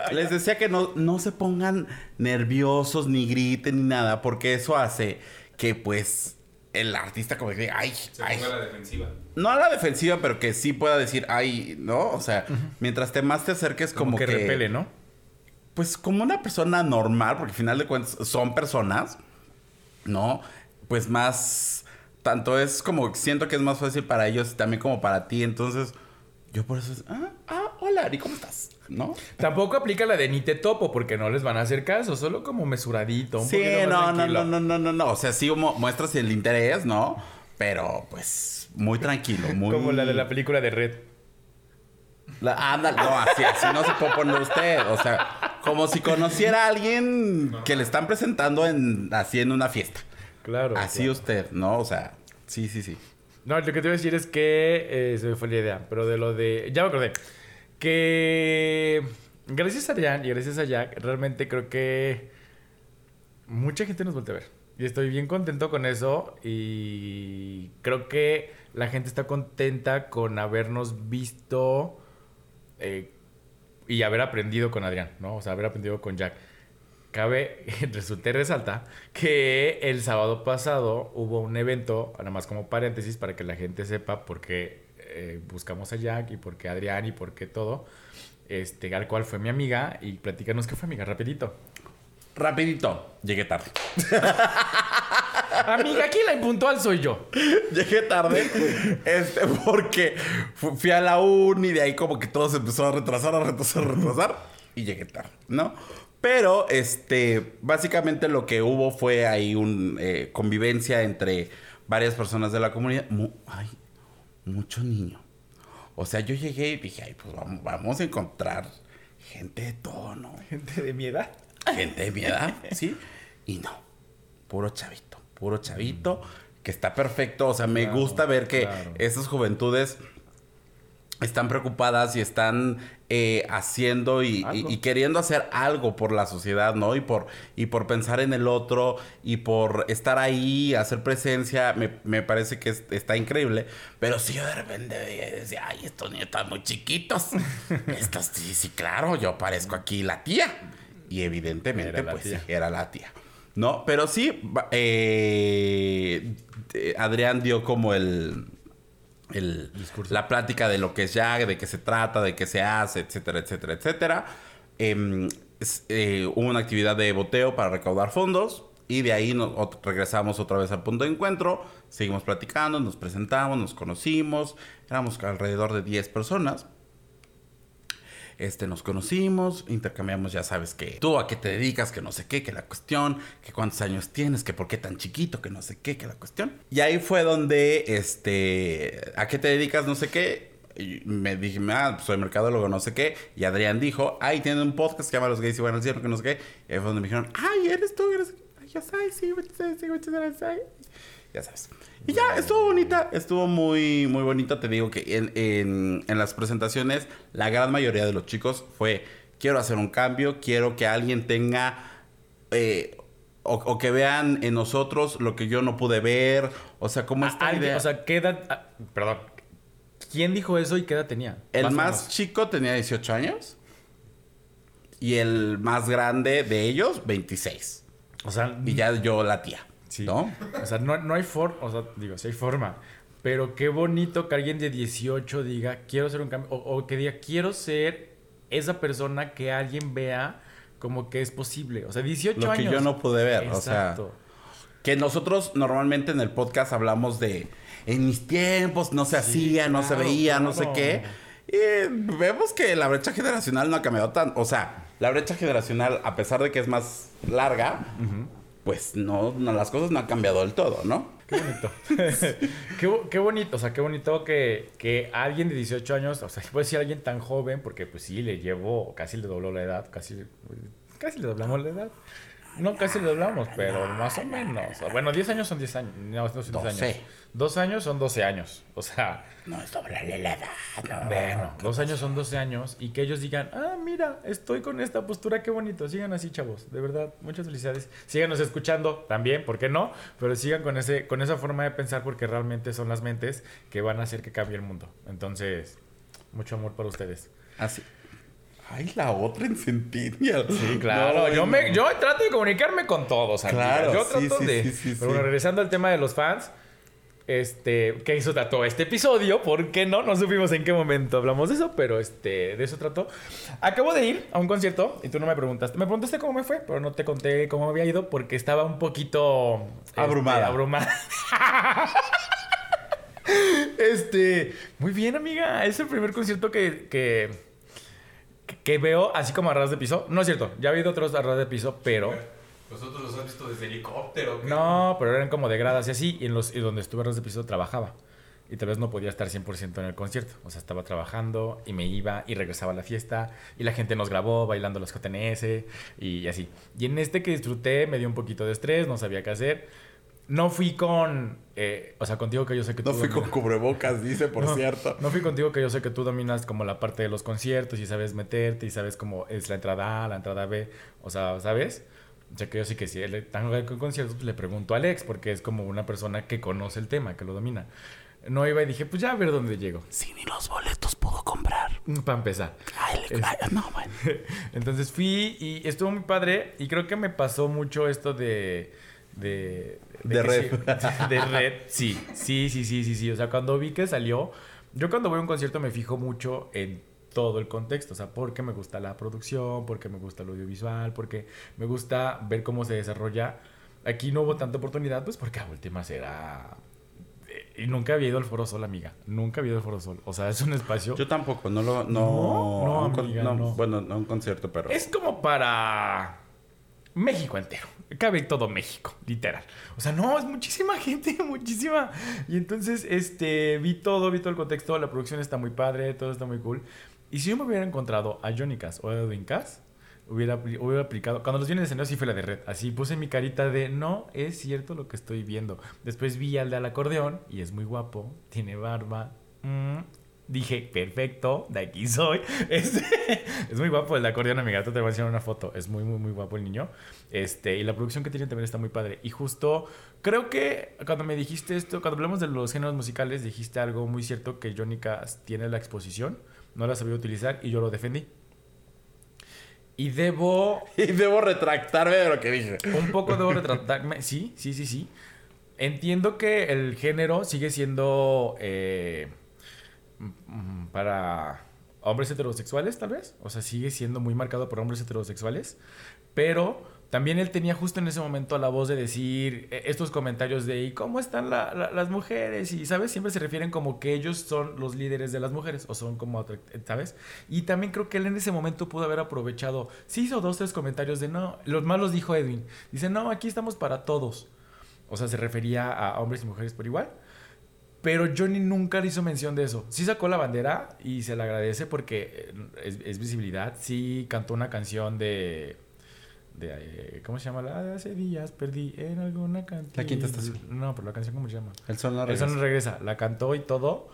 ok. (laughs) Les decía que no, no se pongan nerviosos ni griten ni nada, porque eso hace que pues el artista como que diga, ay, Se ay. ponga a la defensiva. No a la defensiva, pero que sí pueda decir, ay, ¿no? O sea, mientras te más te acerques como, Como que, que, repele, ¿no? Pues como una persona normal, porque al final de cuentas son personas, ¿no? Pues más, tanto es como, siento que es más fácil para ellos y también como para ti, entonces yo por eso es, ah, ah, hola Ari, ¿cómo estás? ¿No? Tampoco aplica la de ni te topo porque no les van a hacer caso, solo como mesuradito, un Sí, no, no, no, no, no, no, o sea, sí mu- muestras el interés, ¿no? Pero pues muy tranquilo, muy... Como la de la película de Red. La- ándale, no, así, así no se puede poner usted. O sea, como si conociera a alguien que le están presentando en, así en una fiesta. Claro. Así claro. usted, ¿no? O sea, sí, sí, sí. No, lo que te iba a decir es que eh, se me fue la idea, pero de lo de. Ya me acordé. Que gracias a Adrián y gracias a Jack, realmente creo que mucha gente nos voltea a ver. Y estoy bien contento con eso. Y creo que la gente está contenta con habernos visto eh, y haber aprendido con Adrián, ¿no? O sea, haber aprendido con Jack. Cabe, (laughs) resulta y resalta que el sábado pasado hubo un evento, nada más como paréntesis para que la gente sepa por qué eh, buscamos a Jack y por qué Adrián y por qué todo. Este, al cual fue mi amiga y platícanos qué fue, amiga, rapidito. Rapidito, llegué tarde. (laughs) amiga, aquí la impuntual soy yo. llegué tarde, este, porque fu- fui a la uni, de ahí como que todo se empezó a retrasar, a retrasar, a retrasar, y llegué tarde, ¿no? Pero, este, básicamente lo que hubo fue ahí un eh, convivencia entre varias personas de la comunidad. Mu- ay, mucho niño. O sea, yo llegué y dije, ay, pues vamos, vamos a encontrar gente de todo, ¿no? Gente de mi edad. Gente de mi edad, ¿sí? Y no, puro chavito, puro chavito, que está perfecto. O sea, me Claro, gusta ver que claro. esas juventudes están preocupadas y están eh, haciendo y, y- Algo. y queriendo hacer algo por la sociedad, ¿no? Y por, y por pensar en el otro y por estar ahí, hacer presencia, me, me parece que es- está increíble. Pero si yo de repente decía, ay, estos niños están muy chiquitos. (laughs) estos, sí, sí, claro, yo parezco aquí la tía. Y evidentemente, Era la pues sí, era la tía. ¿No? Pero sí, eh, eh, Adrián dio como el, el- Discurso. la plática de lo que es Jack, de qué se trata, de qué se hace, etcétera, etcétera, etcétera. Em, eh, hubo una actividad de boteo para recaudar fondos y de ahí nos, regresamos otra vez al punto de encuentro, seguimos platicando, nos presentamos, nos conocimos, éramos alrededor de 10 personas. Este, nos conocimos, intercambiamos, ya sabes que tú a qué te dedicas, que no sé qué, que la cuestión, que cuántos años tienes, que por qué tan chiquito, que no sé qué, que la cuestión. Y ahí fue donde, este, a qué te dedicas, no sé qué. Me dije, ah, pues soy mercadólogo, no sé qué. Y Adrián dijo, ay, tiene un podcast que se llama Los Gays y Van al Cielo, que no sé qué. Y ahí fue donde me dijeron, ay, eres tú, eres... Muchas gracias, sí, muchas gracias. Ya sabes. Y ya, estuvo bonita, estuvo muy, muy bonita. Te digo que en, en- en las presentaciones, la gran mayoría de los chicos fue, quiero hacer un cambio, quiero que alguien tenga, eh, o, o que vean en nosotros lo que yo no pude ver. O sea, Alguien- idea. O sea, ¿qué edad? ah, perdón. ¿Quién dijo eso y qué edad tenía? el más menos. chico tenía 18 años. Y el más grande de ellos, 26. O sea, Y ya yo la tía. Sí. ¿No? O sea, no, no hay forma, o sea, digo, sí hay forma. Pero qué bonito que alguien de 18 diga, quiero hacer un cambio, o, o que diga, quiero ser esa persona que alguien vea como que es posible. O sea, 18 Lo que años. yo no pude ver, o sea. Que nosotros normalmente en el podcast hablamos de en mis tiempos no se hacía, no se claro, veía, no sé qué. Y vemos que la brecha generacional no ha cambiado tan, o sea, la brecha generacional a pesar de que es más larga, pues no, no, las cosas no han cambiado del todo, ¿no? Qué bonito. (laughs) qué, bo- qué bonito, o sea, qué bonito que, que alguien de 18 años, o sea, puede decir alguien tan joven, porque pues sí, le llevo, casi le dobló la edad, casi, casi le doblamos la edad. No, casi le hablamos, pero más o menos. Bueno, 10 años son 10 años. No, no son 10 12. años. Dos años son 12 años. O sea, No es sobre la edad. no. bueno, dos años son 12 años. Y que ellos digan, ah, mira, estoy con esta postura, qué bonito. Sigan así, chavos. De verdad, muchas felicidades. Síganos escuchando también, ¿por qué no? Pero sigan con, ese, con esa forma de pensar porque realmente son las mentes que van a hacer que cambie el mundo. Entonces, mucho amor para ustedes. Así. Ay, la otra en Centennial. Sí, claro. No, yo, me, yo trato de comunicarme con todos. Claro, Yo trato sí, de... sí, Pero bueno, regresando al tema de los fans, este, que eso trató este episodio, ¿por qué no? No supimos en qué momento hablamos de eso, pero este, de eso trató. Acabo de ir a un concierto y tú no me preguntaste. Me preguntaste cómo me fue, pero no te conté cómo me había ido porque estaba un poquito... este, Abrumada. abrumada. (laughs) este, muy bien, amiga. Es el primer concierto que... que que veo así como a ras de piso. No es cierto, ya he habido otros a ras de piso, pero... ¿Vosotros los has visto desde helicóptero? qué? No, pero eran como de gradas y así. Y, en los, y donde estuve de piso trabajaba. Y tal vez no podía estar 100% en el concierto. O sea, estaba trabajando y me iba y regresaba a la fiesta. Y la gente nos grabó bailando los JNS y así. Y en este que disfruté me dio un poquito de estrés, no sabía qué hacer. No fui con... eh, o sea, contigo que yo sé que No tú... fui con dominas- cubrebocas, dice, por (laughs) no, cierto. No fui contigo que yo sé que tú dominas como la parte de los conciertos y sabes meterte y sabes cómo es la entrada A, la entrada B. O sea, ¿sabes? O sea, que yo sí que si él ver con conciertos, pues le pregunto a Alex porque es como una persona que conoce el tema, que lo domina. No iba y dije, pues ya a ver dónde llego. Si ni los boletos pudo comprar. Para empezar. Ay, le- ay, no, bueno. (laughs) Entonces fui y estuvo muy padre y creo que me pasó mucho esto de... De, De red. sí- de red, sí, sí, sí, sí, sí, sí. O sea, cuando vi que salió, yo cuando voy a un concierto me fijo mucho en todo el contexto, o sea, porque me gusta la producción, porque me gusta el audiovisual, porque me gusta ver cómo se desarrolla. Aquí no hubo tanta oportunidad, pues porque el tema será... eh, Y nunca había ido al Foro Sol, amiga. Nunca había ido al Foro Sol. O sea, es un espacio... Yo tampoco, no lo. No, No, no, a amiga, no. Bueno, no a un concierto, pero. Es como para México entero. Cabe todo México, literal. O sea, no, es muchísima gente, (laughs) muchísima. Y entonces, este, vi todo, vi todo el contexto. La producción está muy padre, todo está muy cool. Y si yo me hubiera encontrado a Johnny Cass o a Edwin Cass, hubiera, hubiera aplicado. Cuando los vi en el escenario, sí fue la de red. Así puse mi carita de no es cierto lo que estoy viendo. Después vi al de al acordeón y es muy guapo, tiene barba. mm, Dije, perfecto, de aquí soy. (laughs) Este, es muy guapo el de acordeón, amiga. Te voy a enseñar una foto. Es muy, muy, muy guapo el niño. Este, y la producción que tiene también está muy padre. Y justo, creo que cuando me dijiste esto, cuando hablamos de los géneros musicales, dijiste algo muy cierto que Johnny Cass tiene la exposición. No la sabía utilizar y yo lo defendí. Y debo (laughs) Y debo retractarme de lo que dije. un poco debo retratarme. Sí, sí, sí, sí. Entiendo que el género sigue siendo eh, mm, para hombres heterosexuales, tal vez. O sea, sigue siendo muy marcado por hombres heterosexuales. Pero también él tenía justo en ese momento la voz de decir eh, estos comentarios de ¿y cómo están la- la- las mujeres? Y, ¿sabes? Siempre se refieren como que ellos son los líderes de las mujeres o son como, atract- ¿sabes? Y también creo que él en ese momento pudo haber aprovechado. Sí hizo dos, tres comentarios de no, los malos dijo Edwin. Dice, no, aquí estamos para todos. O sea, se refería a hombres y mujeres por igual. Pero Johnny nunca le hizo mención de eso. Sí sacó la bandera y se le agradece porque eh, es, es visibilidad. Sí cantó una canción de... de eh, ¿Cómo se llama? La de hace días perdí en alguna canción. La quinta estación. No, pero la canción ¿cómo se llama? El sol no regresa. no regresa. La cantó y todo.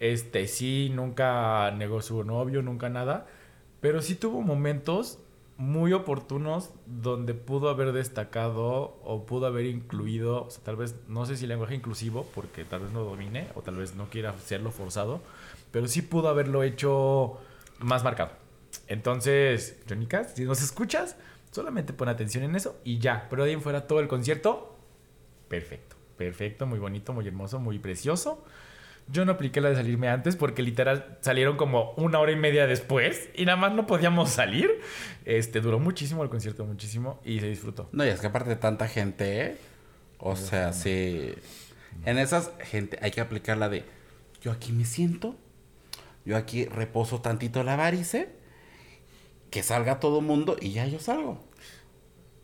Este, sí, nunca negó su novio, nunca nada. Pero sí tuvo momentos muy oportunos donde pudo haber destacado o pudo haber incluido, o sea, tal vez, no sé si lenguaje inclusivo, porque tal vez no domine o tal vez no quiera hacerlo forzado, pero sí pudo haberlo hecho más marcado. Entonces, Johnny Cass, si nos escuchas, solamente pon atención en eso y ya. Pero de ahí en fuera todo el concierto, perfecto. Perfecto, muy bonito, muy hermoso, muy precioso. Yo no apliqué la de salirme antes porque literal salieron como una hora y media después y nada más no podíamos salir. Este duró muchísimo el concierto, muchísimo y se disfrutó. No, y es que aparte de tanta gente, ¿eh? o sea, sí. En esas gente hay que aplicar la de yo aquí me siento, yo aquí reposo tantito la varice, que salga todo mundo y ya yo salgo.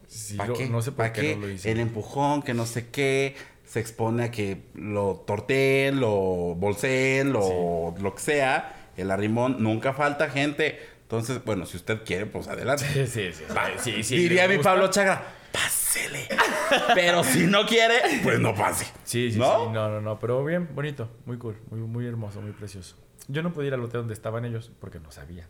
Sí, ¿Para qué? No sé por ¿Pa' qué, no lo hice. El empujón, que no sé qué, se expone a que lo torteen, lo bolseen, lo, lo que sea. El arrimón, nunca falta gente. Entonces, bueno, si usted quiere, pues adelante. Sí, sí, sí. sí, sí, Diría mi. Pablo Chagra, pásele. Pero si no quiere, pues no pase. Sí, sí, ¿No? sí. No, no, no. Pero bien, bonito. Muy cool. Muy, muy hermoso, muy precioso. Yo no pude ir al hotel donde estaban ellos porque no sabía.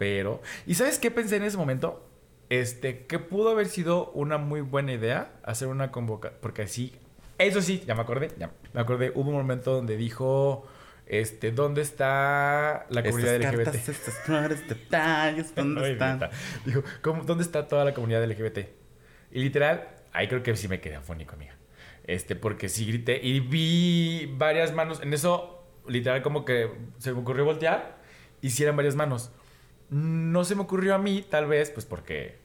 Pero. ¿Y sabes qué pensé en ese momento? Este, que pudo haber sido una muy buena idea hacer una convocatoria. Porque así. Eso sí, ya me acordé. Ya me acordé. Hubo un momento donde dijo. Este, ¿dónde está la comunidad Estas LGBT? cartas, estas flores, detalles, (laughs) ¿dónde Ay, están? Dijo, ¿cómo- ¿dónde está toda la comunidad LGBT? Y literal, ahí creo que sí me quedé afónico, amiga. Este, porque sí grité y vi varias manos. En eso, literal, como que se me ocurrió voltear y sí eran varias manos. No se me ocurrió a mí, tal vez, pues porque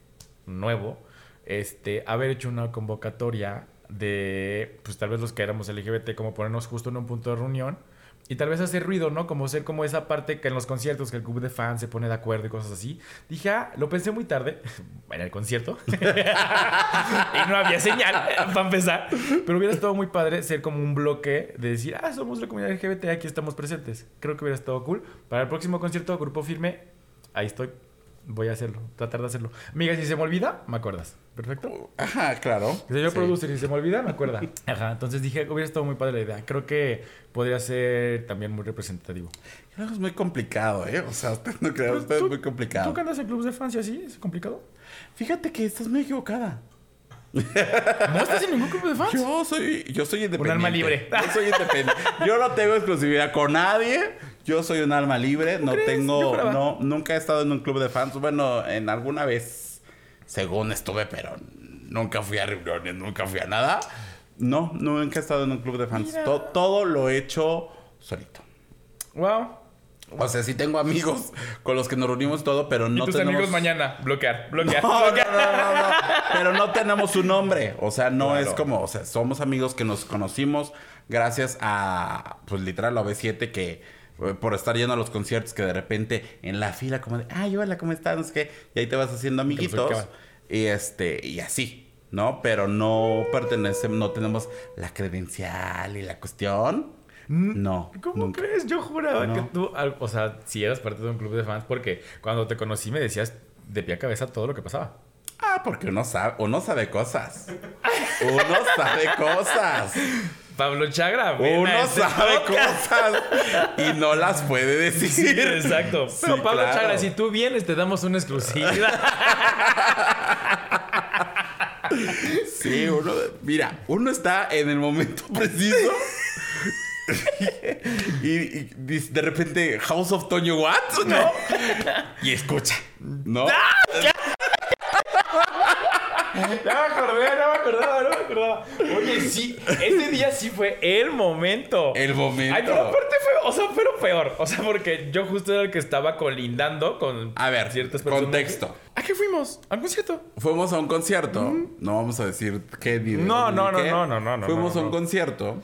nuevo, este, haber hecho una convocatoria de, pues tal vez los que éramos LGBT, como ponernos justo en un punto de reunión y tal vez hacer ruido, ¿no? Como ser como esa parte que en los conciertos, que el club de fans se pone de acuerdo y cosas así. Dije, ah, lo pensé muy tarde, (laughs) en el concierto. (laughs) y no había señal, (laughs) para empezar. Pero hubiera estado muy padre ser como un bloque de decir, ah, somos la comunidad LGBT, aquí estamos presentes. Creo que hubiera estado cool. Para el próximo concierto, Grupo Firme, ahí estoy. Voy a hacerlo, tratar de hacerlo. Amiga, si se me olvida, me acuerdas. Perfecto. Ajá, claro. Señor Sí. producer, si se me olvida, me acuerda. (laughs) Ajá, entonces dije, hubiera estado muy padre la idea. Creo que podría ser también muy representativo. Creo que es muy complicado, ¿eh? O sea, usted no cree, Pero usted es tú- muy complicado. ¿Tú que andas en clubes de fans y así? ¿Es complicado? Fíjate que estás muy equivocada. (laughs) ¿No estás en ningún club de fans? Yo soy, yo soy independiente. alma libre. Yo soy independiente. Yo no tengo exclusividad con nadie. Yo soy un alma libre. No crees? Tengo, no, nunca he estado en un club de fans. Bueno, en alguna vez, según estuve, pero nunca fui a reuniones, nunca fui a nada. No, nunca he estado en un club de fans. To- todo lo he hecho solito. Wow. O sea, sí tengo amigos con los que nos reunimos todo, pero no y tus tenemos... amigos mañana. Bloquear, (laughs) bloquear, No, bloquear. no, no, no. Pero no tenemos un nombre. O sea, no Claro. es como, o sea, somos amigos que nos conocimos gracias a, pues literal, la B7 que eh, por estar yendo a los conciertos que de repente en la fila como de, ay, hola, ¿cómo estás? No sé qué. Y ahí te vas haciendo amiguitos. Y este, y así, ¿no? Pero no pertenecemos, no tenemos la credencial y la cuestión. No. ¿Cómo nunca. crees? Yo juraba No. que tú, o sea, si eras parte de un club de fans, porque cuando te conocí me decías de pie a cabeza todo lo que pasaba. Ah, porque uno sabe, uno sabe cosas. Uno sabe cosas. Pablo Chagra, Uno sabe cosas y no las puede Sí, decir. exacto. Sí, Pero Pablo claro. Chagra, si tú vienes, te damos una exclusividad. Sí, uno, mira, uno está en el momento preciso. Y, y de repente, House of Toño What? (laughs) ¿No? y escucha, ¿no? (laughs) Ya me acordé, ya me acordaba, no me acordaba. Oye, sí, ese día sí fue el momento. El momento. Ay, pero aparte fue, o sea, fue lo peor. O sea, porque yo justo era el que estaba colindando con A ver, ciertas personas. contexto. ¿A qué fuimos? ¿A un concierto? Fuimos a un concierto. No vamos a decir qué ni No, no, no, no, no, no, no, Fuimos no, a un no. concierto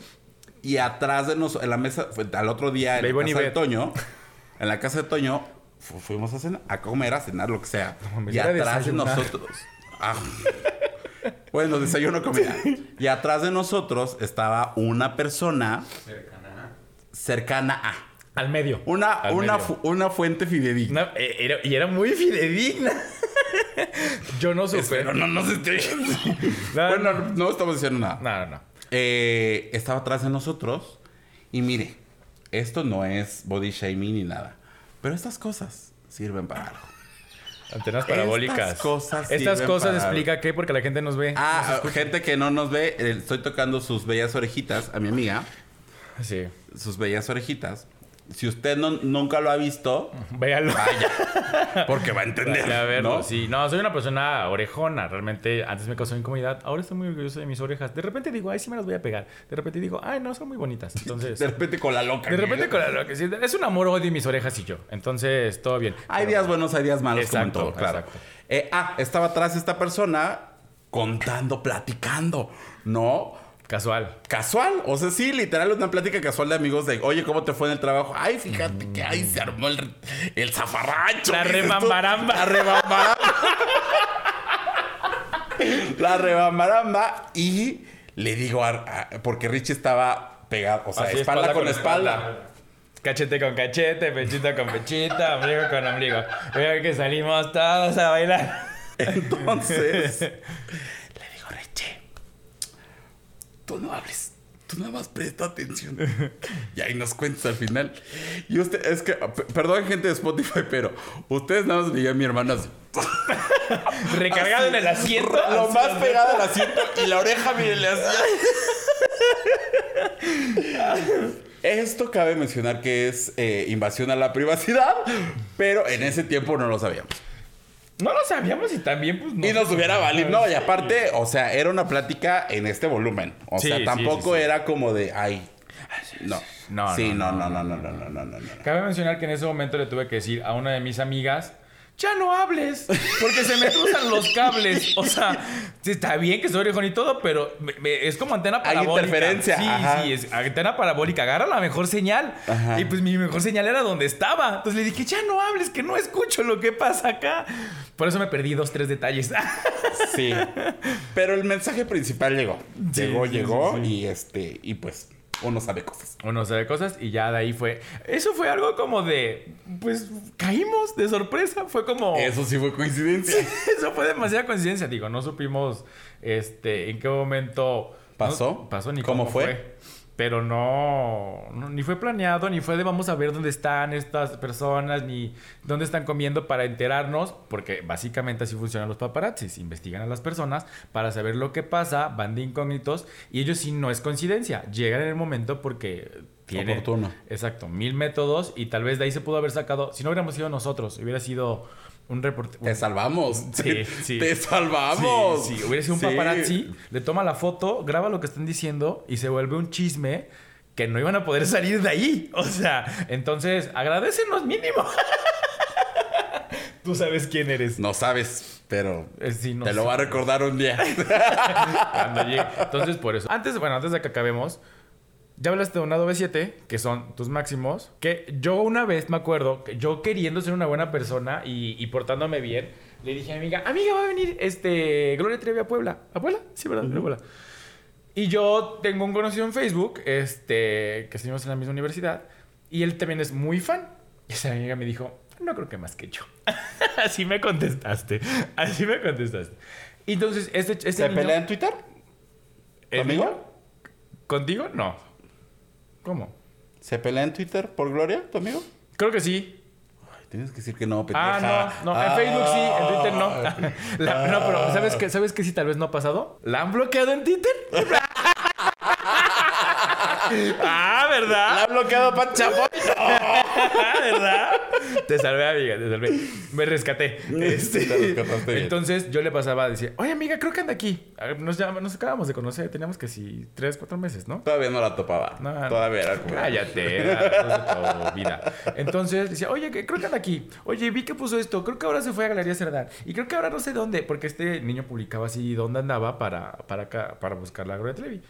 y atrás de nosotros, en la mesa, fue al otro día en De la casa de. Toño, (laughs) en la casa de Toño, fu- fuimos a, cenar, a comer, a cenar, lo que sea. y atrás de nosotros. (laughs) Ah. Bueno, desayuno, comida. Y atrás de nosotros estaba una persona Cercana. cercana a. Al medio. Una, Al una, medio. fu- una fuente fidedigna. Una- era- y era muy fidedigna. (laughs) yo no supe. Espero no nos esté. No, bueno, no. no estamos diciendo nada. No, no, no. Eh, estaba atrás de nosotros. Y mire, esto no es body shaming ni nada. Pero estas cosas sirven para algo. Antenas parabólicas. Estas cosas Estas cosas explica qué, porque la gente nos ve. Ah, gente que no nos ve, eh, estoy tocando sus bellas orejitas a mi amiga. Sí. Sus bellas orejitas. Si usted no, nunca lo ha visto, (laughs) Véalo. vaya. (laughs) Porque va a entender. Vaya a verlo, ¿no? sí. No, soy una persona orejona. Realmente antes me causó incomodidad. Ahora estoy muy orgulloso de mis orejas. De repente digo, ay, sí me las voy a pegar. De repente digo, ay, no, son muy bonitas. Entonces, De de repente con la loca. repente con la- lo que sí, es un amor odio mis orejas y yo. Entonces, todo bien. Hay días buenos, hay días malos, como en Exacto, todo, claro. exacto. Eh, ah, estaba atrás esta persona contando, platicando, ¿no? Casual. Casual, o sea, sí, literal, una plática casual de amigos de, oye, ¿cómo te fue en el trabajo? Ay, fíjate que ahí se armó el, el zafarrancho. La rebambaramba. La rebambaramba. la rebambaramba. Y le digo, a- a- porque Richie estaba pegado, o sea, Así, espalda, con espalda. Cachete con cachete, pechito con pechito, ombligo con ombligo. Veo que salimos todos a bailar. Entonces, (laughs) tú no hables. Tú nada más presta atención. Y ahí nos cuentas al final. Y usted, es que, perdón gente de Spotify, pero ustedes nada más veían a mi hermana así, (laughs) Recargado en el asiento. Lo más pegado al asiento y la oreja, miren, le hacía. Esto cabe mencionar que es eh, invasión a la privacidad, pero en ese tiempo no lo sabíamos. No lo sabíamos y también, pues. No Y nos hubiera valido. No, y aparte, o sea, era una plática en este volumen. O Sí, sea, tampoco sí, sí. era como de, ay. No. No, Sí, no, no, no, no, no, no, no, no, no. Cabe mencionar que en ese momento le tuve que decir a una de mis amigas. Ya no hables, porque se me cruzan los cables. O sea, está bien que soy orejón y todo, pero me- me- es como antena Hay parabólica. interferencia, Sí, ajá. sí, es antena parabólica. Agarra la mejor señal. Ajá. Y pues mi mejor señal era donde estaba. Entonces le dije, ya no hables, que no escucho lo que pasa acá. Por eso me perdí dos, tres detalles. Sí. Pero el mensaje principal llegó. Sí, llegó, sí, llegó. sí. Y este, y pues, uno sabe cosas. Uno sabe cosas y ya de ahí fue. Eso fue algo como de. Pues caímos de sorpresa. Fue como. Eso sí fue coincidencia. (laughs) Eso fue demasiada coincidencia. Digo, no supimos este, en qué momento ¿Pasó? no- pasó ni ¿Cómo cómo, fue? fue. Pero no, no- ni fue planeado, ni fue de vamos a ver dónde están estas personas, ni dónde están comiendo para enterarnos, porque básicamente así funcionan los paparazzis. Investigan a las personas para saber lo que pasa, van de incógnitos, y ellos sí no es coincidencia. Llegan en el momento porque tienen... Oportuno. Exacto, mil métodos, y tal vez de ahí se pudo haber sacado, si no hubiéramos sido nosotros, hubiera sido un reporte... Te salvamos. (laughs) Sí, Te- sí. Te salvamos. Sí, sí, hubiera sido un Sí. paparazzi, le toma la foto, graba lo que están diciendo y se vuelve un chisme que no iban a poder salir de ahí. O sea, entonces, agradecenos mínimo. (laughs) Tú sabes quién eres. No sabes, pero Eh, sí, no te lo sé. va a recordar un día. (laughs) Cuando llegue. Entonces, por eso. Antes, bueno, antes de que acabemos, ya hablaste de una V7, que son tus máximos. Que yo una vez me acuerdo que yo queriendo ser una buena persona y, y portándome bien, le dije a mi amiga, amiga, va a venir este Gloria Trevi a Puebla. ¿A Puebla? Sí, ¿verdad? A Puebla. Y yo tengo un conocido en Facebook, este, que estuvimos en la misma universidad, y él también es muy fan. Y esa amiga me dijo, no creo que más que yo. (laughs) Así me contestaste. Así me contestaste. Y entonces, este, este ¿Se niño- pelea en Twitter? ¿El ¿Conmigo? ¿Contigo? No. ¿Cómo? ¿Se pelea en Twitter por Gloria, tu amigo? Creo que sí. Ay, tienes que decir que no, pendeja. Ah, no, no. En Ah. Facebook sí, en Twitter no. (laughs) La- no, pero ¿sabes qué? ¿Sabes qué sí tal vez no ha pasado? ¿La han bloqueado en Twitter? (laughs) ah, ¿verdad? ¿La ha bloqueado Pat Chapoy? (laughs) (laughs) ¿Verdad? Te salvé, amiga, te salvé. Me rescaté. Este, Te. Entonces yo le pasaba a decir, oye, amiga, creo que anda aquí. Nos, llama- nos acabamos de conocer, teníamos que sí, tres, cuatro meses, ¿no? Todavía no la topaba. No, no. Todavía era como... Cállate, era de vida. Entonces decía, oye, creo que anda aquí. Oye, vi que puso esto. Creo que ahora se fue a Galería Cerdán. Y creo que ahora no sé dónde, porque este niño publicaba así dónde andaba para, para, acá, para buscar la Gloria Trevi.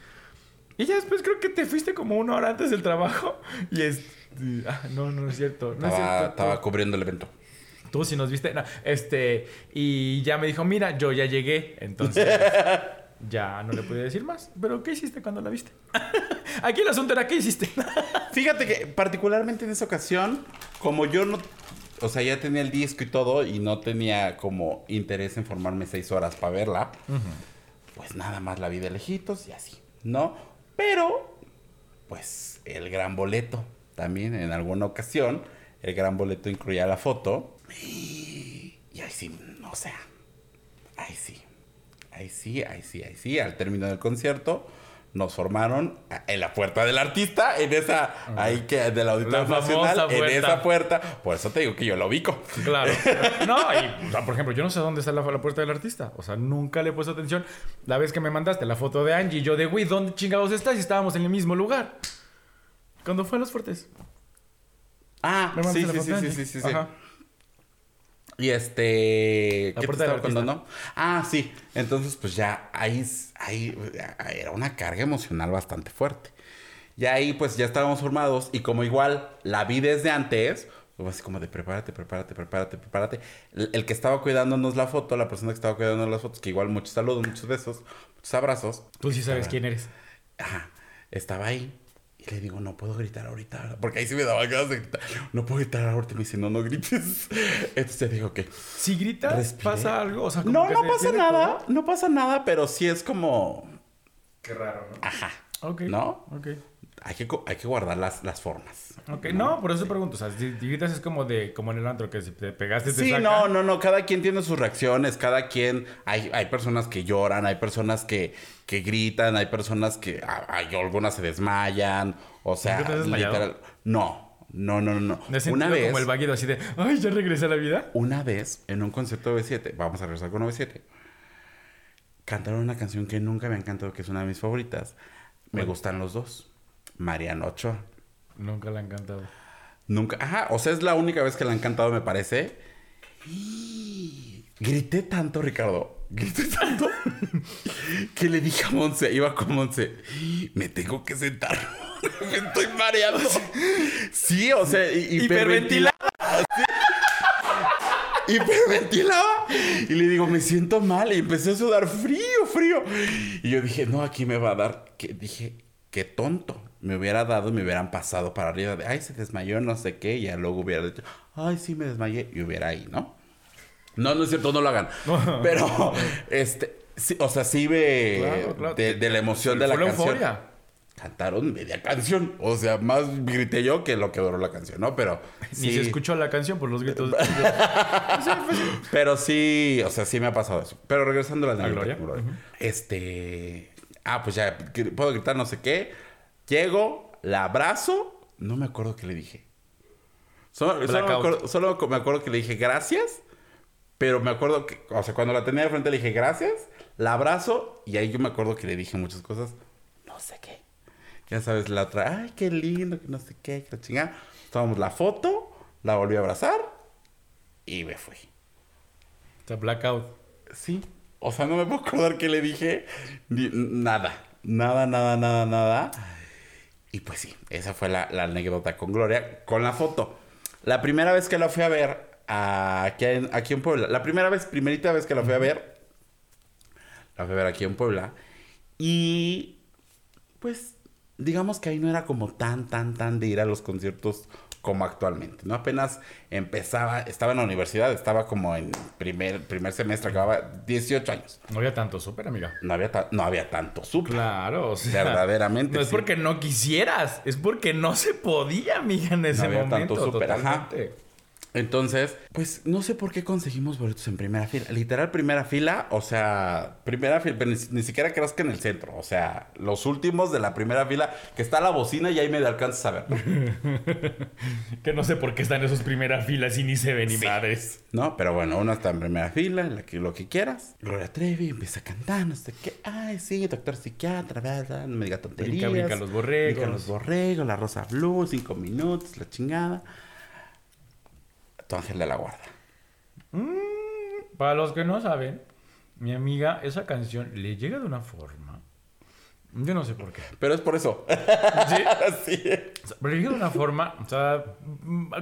Y ya después creo que te fuiste como una hora antes del trabajo. Y es. Ah, no, no es cierto. No es Estaba, cierto. estaba cubriendo el evento. Tú si nos viste. No, este. Y ya me dijo, mira, yo ya llegué. Entonces. (laughs) Ya no le pude decir más. Pero, ¿qué hiciste cuando la viste? (laughs) Aquí el asunto era, ¿qué hiciste? (laughs) Fíjate que particularmente en esa ocasión, como yo no... O sea, ya tenía el disco y todo y no tenía como interés en formarme seis horas para verla, pues nada más la vi de lejitos y así, ¿no? Pero, pues el gran boleto también en alguna ocasión, el gran boleto incluía la foto y, ahí sí, o sea, ahí sí. Ahí sí, ahí sí, ahí sí. Al término del concierto, nos formaron en la puerta del artista, en esa, ahí que del Auditorio Nacional, en puerta. esa puerta. Por eso te digo que yo lo ubico. Claro. (laughs) No, y, o sea, por ejemplo, yo no sé dónde está la, la puerta del artista. O sea, nunca le he puesto atención. La vez que me mandaste la foto de Angie, yo de, güey, ¿dónde chingados estás? Y estábamos en el mismo lugar. Cuando fue en Los Fuertes. Ah, sí, sí, sí, sí, sí, sí, sí. Ajá. Y este. ¿Qué te estaba contando? Ah, sí. Entonces, pues ya ahí, ahí era una carga emocional bastante fuerte. Y ahí, pues ya estábamos formados. Y como igual la vi desde antes, pues así como de prepárate, prepárate, prepárate, prepárate. El, el que estaba cuidándonos la foto, la persona que estaba cuidándonos las fotos, que igual muchos saludos, muchos besos, muchos abrazos. Tú sí sabes Estaba- quién eres. Ajá. Estaba ahí. Y le digo, no puedo gritar ahorita, ¿verdad? porque ahí sí me daba ganas de gritar. No puedo gritar ahorita. Y me dice, no, no grites. (laughs) Entonces digo que. Si gritas, Respiré. pasa algo. O sea, como No, que no pasa nada. No pasa nada, pero sí es como. Qué raro, ¿no? Ajá. Ok. ¿No? Ok. Hay que, hay que guardar las, las formas. Ok, no, por eso pregunto. O sea, si gritas es como de como en el antro, que si te pegaste, te Sí, sacan. no, no, no. Cada quien tiene sus reacciones. Cada quien. Hay, hay personas que lloran, hay personas que, que gritan, hay personas que. Hay algunas se desmayan. O sea, ¿Nunca te has literal. No, no, no, no. no. ¿Me has Una vez. como el vaguido así de, ay, ya regresé a la vida? Una vez en un concierto de B7, vamos a regresar con B7, cantaron una canción que nunca me ha encantado, que es una de mis favoritas. Me gustan los dos. Mariano Ochoa. Nunca le han cantado. Nunca, ajá, o sea, es la única vez que la han cantado, me parece. Y grité tanto, Ricardo, grité (laughs) tanto, que le dije a Monse, iba con Monse, me tengo que sentar, (laughs) me estoy mareando. (laughs) Sí, o sea, hi- hiperventilaba. Sí. Hiperventilaba. (laughs) Y le digo, me siento mal. Y empecé a sudar frío, frío. Y yo dije, no, aquí me va a dar. Que dije, qué tonto. Me hubiera dado y me hubieran pasado para arriba de, ay, se desmayó, no sé qué. Y ya luego hubiera dicho, ay, sí, me desmayé. Y hubiera ahí, ¿no? No, no es cierto, no lo hagan. (laughs) Pero, este, sí, o sea, sí ve Claro, claro. De, de la emoción de la canción. euforia. Cantaron media canción. O sea, más grité yo que lo que duró la canción, ¿no? Pero. Ni sí. se escuchó la canción por los gritos. (laughs) Pero sí, o sea, sí me ha pasado eso. Pero regresando a la anécdota, Gloria? Gloria. Este. Ah, pues ya, puedo gritar no sé qué. Llego, la abrazo. No me acuerdo qué le dije. Solo, solo me, acuerdo, solo me acuerdo que le dije gracias. Pero me acuerdo que, o sea, cuando la tenía de frente le dije gracias. La abrazo. Y ahí yo me acuerdo que le dije muchas cosas. No sé qué. Ya sabes, la otra, ay, qué lindo, que no sé qué, que la chingada. Tomamos la foto, la volví a abrazar y me fui. Está blackout. Sí. O sea, no me puedo acordar qué le dije. Ni- nada. Nada, nada, nada, nada. Y pues sí, esa fue la, la anécdota con Gloria, con la foto. La primera vez que la fui a ver a- aquí, en, aquí en Puebla, la primera vez, primerita vez que la fui a ver, la fui a ver aquí en Puebla. Y pues, digamos que ahí no era como tan, tan, tan de ir a los conciertos como actualmente, ¿no? Apenas empezaba, estaba en la universidad, estaba como en primer, primer semestre, acababa 18 años. No había tanto súper, amiga. No había, no había tanto súper. Claro, o sea. Verdaderamente, No es sí. porque no quisieras, es porque no se podía, amiga, en ese había momento. tanto súper, ajá. Entonces, pues no sé por qué conseguimos boletos en primera fila. Literal, primera fila, o sea, primera fila, pero ni, ni siquiera creas que en el centro. O sea, los últimos de la primera fila, que está la bocina y ahí me alcanzas a ver. (laughs) Que no sé por qué están en esas primeras filas y ni se ven ni Sí. madres. ¿No? Pero bueno, uno está en primera fila, en la que, lo que quieras. Gloria Trevi empieza a cantar, no sé qué. Ay, sí, doctor psiquiatra, no me diga tonterías. Brinca, brinca los borregos. Brinca los borregos, la rosa blue, cinco minutos, la chingada. Tu ángel de la guarda. Para los que no saben, mi amiga, esa canción le llega de una forma. Yo no sé por qué. Pero es por eso. ¿Sí? (laughs) sí. O sea, Pero le llega de una forma, o sea, mm,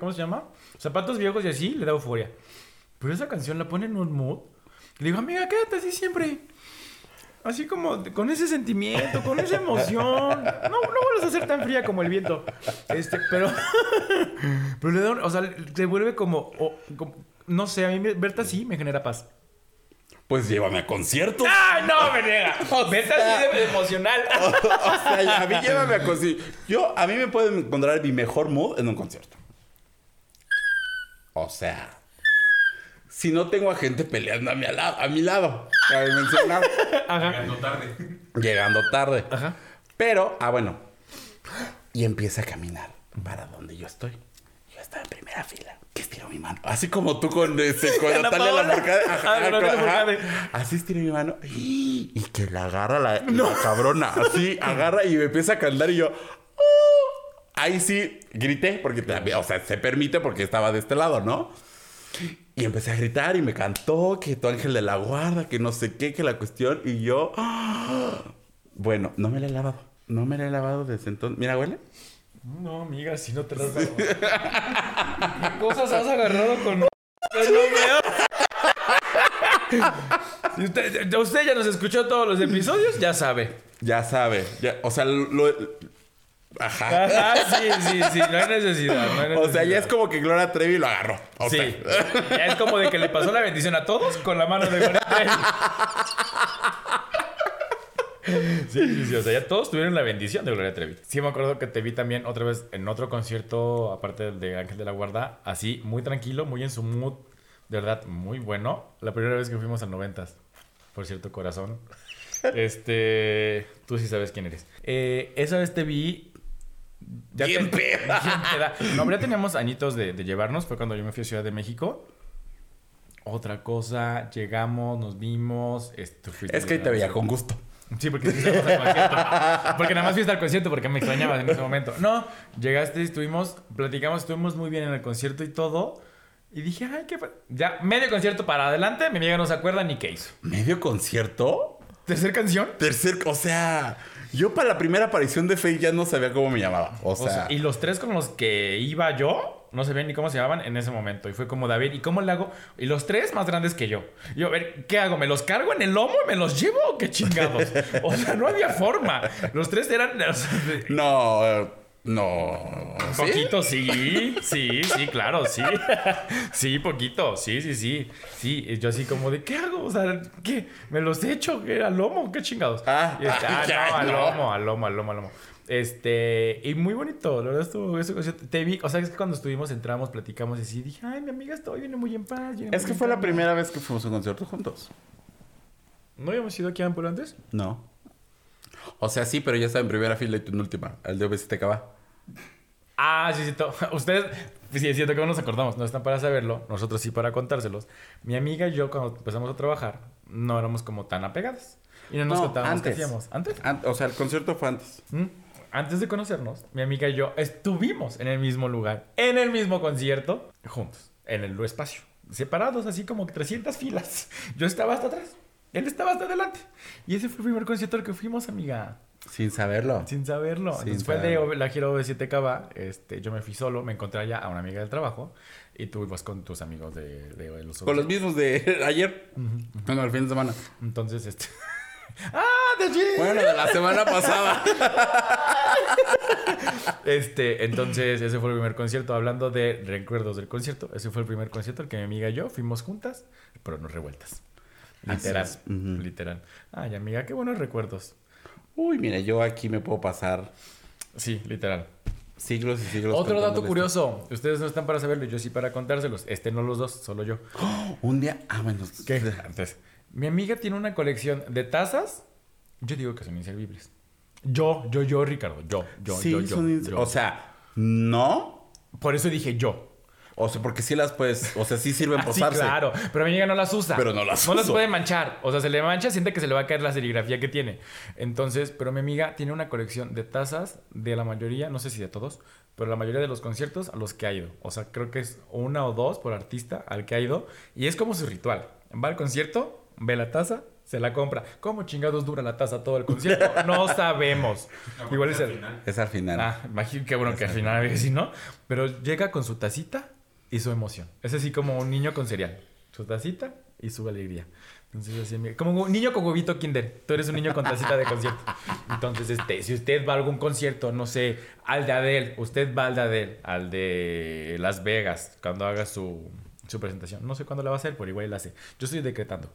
¿cómo se llama? Zapatos viejos y así le da euforia. Pero esa canción la pone en un mood. Le digo, amiga, quédate así siempre. Así como con ese sentimiento, con esa emoción. No, no vuelvas a ser tan fría como el viento. Este, pero. (laughs) pero le da, un- o sea, se vuelve como, o- como- No sé, a mí verte así me genera paz. Pues llévame a conciertos. ¡Ay, no, me niega! (laughs) Verte así de emocional. (laughs) o sea, a mí llévame a conciertos. Yo, a mí me pueden encontrar mi mejor mood en un concierto. O sea, si no tengo a gente peleando a mi lado, a mi lado, cabe mencionar, (laughs) Ajá. Llegando tarde. llegando tarde. Ajá. Pero, ah, bueno. Y empieza a caminar para donde yo estoy. Yo estaba en primera fila. Que estiro mi mano. Así como tú con, este, con Natalia Paola. Lafourcade. Ah. Así estiro mi mano. Y que la agarra la, la cabrona. Así agarra y me empieza a cantar y yo. "Oh". Ahí sí grité, porque, o sea, se permite porque estaba de este lado, ¿no? Y empecé a gritar y me cantó que tu ángel de la guarda, que no sé qué, que la cuestión. Y yo. "Ah". Bueno, no me la he lavado. No me la he lavado desde entonces. Mira, huele. No, amiga, si no te las dado. (laughs) ¿Qué cosas has agarrado con.? No. (laughs) Si usted, usted ya nos escuchó todos los episodios, ya sabe. Ya sabe. ya- o sea, lo- Ajá. Ajá, sí, sí, sí, no hay necesidad. no hay (laughs) O sea, ya es como que Gloria Trevi lo agarró. O Sí, sea, ya es como de que le pasó la bendición a todos con la mano de Gloria Trevi. Sí, sí, sí, o sea, ya todos tuvieron la bendición de Gloria Trevi. Sí, me acuerdo que te vi también otra vez en otro concierto, aparte de Ángel de la Guarda, así, muy tranquilo, muy en su mood, de verdad, muy bueno. La primera vez que fuimos al noventas, por cierto, corazón. Este, tú sí sabes quién eres. Eh, esa vez te vi Bien te- peda. (laughs) bien peda. No, ya teníamos añitos de, de llevarnos. Fue cuando yo me fui a Ciudad de México. Otra cosa, llegamos, nos vimos. este, es que ahí te veía con gusto. Sí, porque fuiste al concierto. Porque nada más fuiste al concierto porque me extrañabas en ese momento. No, llegaste, estuvimos, platicamos, estuvimos muy bien en el concierto y todo. Y dije, ay, qué. pa-". Ya, medio concierto para adelante, mi amiga no se acuerda ni qué hizo. ¿Medio concierto? ¿Tercer canción? Tercer, o sea, yo para la primera aparición de Faye ya no sabía cómo me llamaba. O O sea, y los tres con los que iba yo, no sabían ni cómo se llamaban en ese momento. Y fue como, David, ¿y cómo le hago? Y los tres más grandes que yo. Yo, a ver, ¿qué hago? ¿Me los cargo en el lomo y me los llevo qué chingados? (laughs) O sea, no había forma. Los tres eran... no, no. ¿sí? Poquito, sí, sí, sí, claro, sí. (laughs) Sí, poquito, sí, sí, sí. Sí, yo así como de, ¿qué hago? O sea, ¿qué? ¿Me los echo? ¿Qué? ¿Al lomo? ¿Qué chingados? Ah, Y este, ah, (laughs) ya, no, al lomo, al lomo, al lomo, al lomo. Este, y muy bonito, la verdad estuvo concierto. Te vi, o sea, es que cuando estuvimos, entramos, platicamos y así, dije, ay, mi amiga está hoy, viene muy en paz. viene Es que fue la calma". primera vez que fuimos a un concierto juntos. ¿No habíamos ido aquí a antes? No. O sea, sí, pero ya estaba en primera fila y tú en última. El de OV7 va. Ah, sí, sí. (laughs) Ustedes, sí, es cierto que no nos acordamos. No están para saberlo. Nosotros sí para contárselos. Mi amiga y yo, cuando empezamos a trabajar, no éramos como tan apegadas. Y no nos No, contábamos qué antes. hacíamos. ¿Antes? An- o sea, el concierto fue antes. ¿Mm? Antes de conocernos, mi amiga y yo estuvimos en el mismo lugar, en el mismo concierto, juntos, en el espacio, separados así como 300 filas. (laughs) Yo estaba hasta atrás, él estaba hasta adelante. Y ese fue el primer concierto al que fuimos, amiga. Sin saberlo. Sin saberlo. Sin Entonces fue de la gira OV7 Cava. Este, yo me fui solo, me encontré allá a una amiga del trabajo y tú ibas con tus amigos de, de, de los Con los mismos de (laughs) ayer. Bueno, el fin de semana. Entonces, este. (laughs) ¡Ah! ¡De allí! Bueno, de la semana pasada. (laughs) Este, entonces, ese fue el primer concierto. Hablando de recuerdos del concierto, ese fue el primer concierto al que mi amiga y yo fuimos juntas, pero no revueltas. Literal. Literal. Ay, amiga, qué buenos recuerdos. Uy, mira, yo aquí me puedo pasar Sí, literal. siglos y siglos. Otro dato curioso. Ustedes no están para saberlo, yo sí para contárselos. Este no los dos, solo yo. (gasps) Un día. Ah, bueno. ¿Qué? Antes. Mi amiga tiene una colección de tazas. Yo digo que son inservibles. Yo, yo, yo, Ricardo. Yo, yo, Sí, yo, yo, son ins- yo. O sea, no. Por eso dije yo. O sea, porque sí las puedes. O sea, sí sirven (laughs) Ah, sí, posarse. claro. Pero mi amiga no las usa. Pero no las No las uso. puede manchar. O sea, se le mancha, siente que se le va a caer la serigrafía que tiene. Entonces, pero mi amiga tiene una colección de tazas de la mayoría, no sé si de todos, pero la mayoría de los conciertos a los que ha ido. O sea, creo que es una o dos por artista al que ha ido. Y es como su ritual. Va al concierto, ve la taza, se la compra. ¿Cómo chingados dura la taza todo el concierto? (laughs) No sabemos. No, Igual es al final- Es al final. Ah, imagino que bueno que al final a ver si no. Pero llega con su tacita y su emoción. Es así como un niño con cereal. Su tacita y su alegría. Entonces, así, como un niño con huevito kinder. Tú eres un niño con tacita de concierto. Entonces, este, si usted va a algún concierto, no sé, al de Adele, usted va al de Adele, al de Las Vegas, cuando haga su, su presentación. No sé cuándo la va a hacer, pero igual la hace. Yo estoy decretando.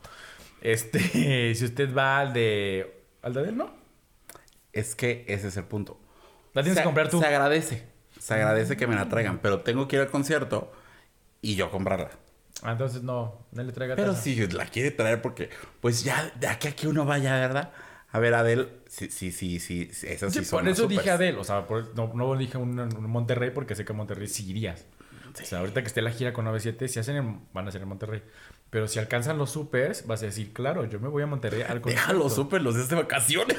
Este, (laughs) si usted va al de... ¿Al de Adele, no? Es que ese es el punto. La tienes Se- que comprar tú. Se agradece. Se agradece que me la traigan. Pero tengo que ir al concierto y yo comprarla. Ah, entonces no, no le traiga Pero sí, la quiere traer porque, pues ya, de aquí a que uno vaya, ¿verdad? A ver, Adele, sí, sí, sí, sí, esas sí, por eso dije supers. Adele. O sea, no, no dije un, Monterrey porque sé que Monterrey sí irías. O sea, ahorita que esté la gira con 97, si hacen en- van a ser en Monterrey. Pero si alcanzan los supers, vas a decir, claro, yo me voy a Monterrey al concierto. Déjalo súper los de vacaciones.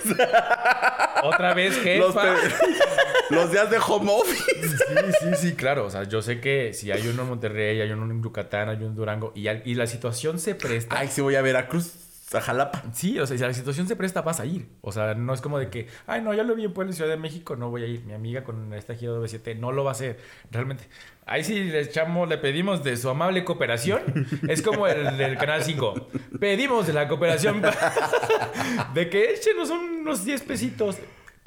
Otra vez, (laughs) los, jefa. te- los días de home office. Sí, sí, sí, claro. O sea, yo sé que si hay uno en Monterrey, hay uno en Yucatán, hay uno en Durango y, al- y la situación se presta. Ay, sí voy a Veracruz, a Jalapa. Sí, o sea, si la situación se presta, vas a ir. O sea, no es como de que, ay, no, ya lo vi en Puebla, en Ciudad de México, no voy a ir. Mi amiga con esta gira de 7 no lo va a hacer. Realmente. Ahí sí le echamos, le pedimos de su amable cooperación. Es como el del Canal 5. Pedimos de la cooperación (laughs) de que échenos unos 10 pesitos.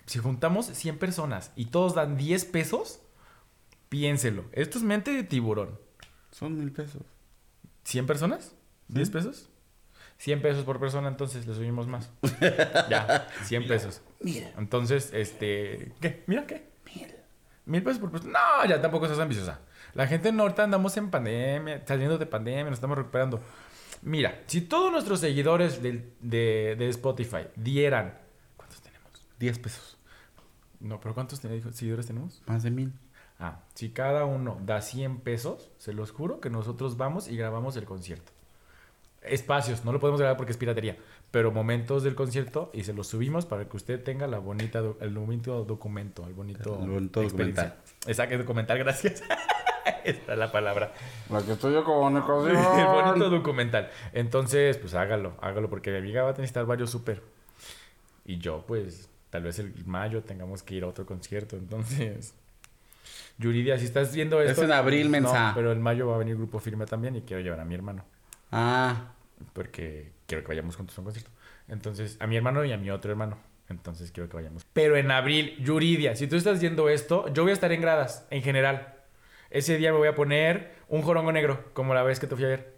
Si juntamos 100 personas y todos dan 10 pesos, piénselo. Esto es mente de tiburón. Son mil pesos. ¿100 personas? ¿10 pesos? 100 pesos por persona, entonces le subimos más. (laughs) ya, 100 pesos. Mil. Entonces, este. ¿Qué? Mira, ¿qué? Mil. Mil pesos por persona. No, ya tampoco seas ambiciosa. La gente en norte andamos en pandemia, saliendo de pandemia, nos estamos recuperando. Mira, si todos nuestros seguidores del- de, de Spotify dieran. ¿Cuántos tenemos? 10 pesos. No, pero ¿cuántos seguidores tenemos? Más de mil. Ah, si cada uno da 100 pesos, se los juro que nosotros vamos y grabamos el concierto. Espacios, no lo podemos grabar porque es piratería, pero momentos del concierto y se los subimos para que usted tenga la bonita do- el bonito documento, el bonito, El bonito documental. Exacto, documental, gracias. (laughs) Esta es la palabra. La que estoy yo como (laughs) el bonito documental. Entonces, pues hágalo, hágalo porque mi amiga va a necesitar varios súper. Y yo, pues, tal vez el mayo tengamos que ir a otro concierto. Entonces, Yuridia, si estás viendo Es esto. en abril, mensa. No, pero en mayo va a venir Grupo Firme también y quiero llevar a mi hermano. Ah, Porque quiero que vayamos juntos a un concierto. Entonces, a mi hermano y a mi otro hermano. Entonces, quiero que vayamos. Pero en abril, Yuridia, si tú estás viendo esto, yo voy a estar en gradas, en general. Ese día me voy a poner un jorongo negro, como la vez que te fui a ver.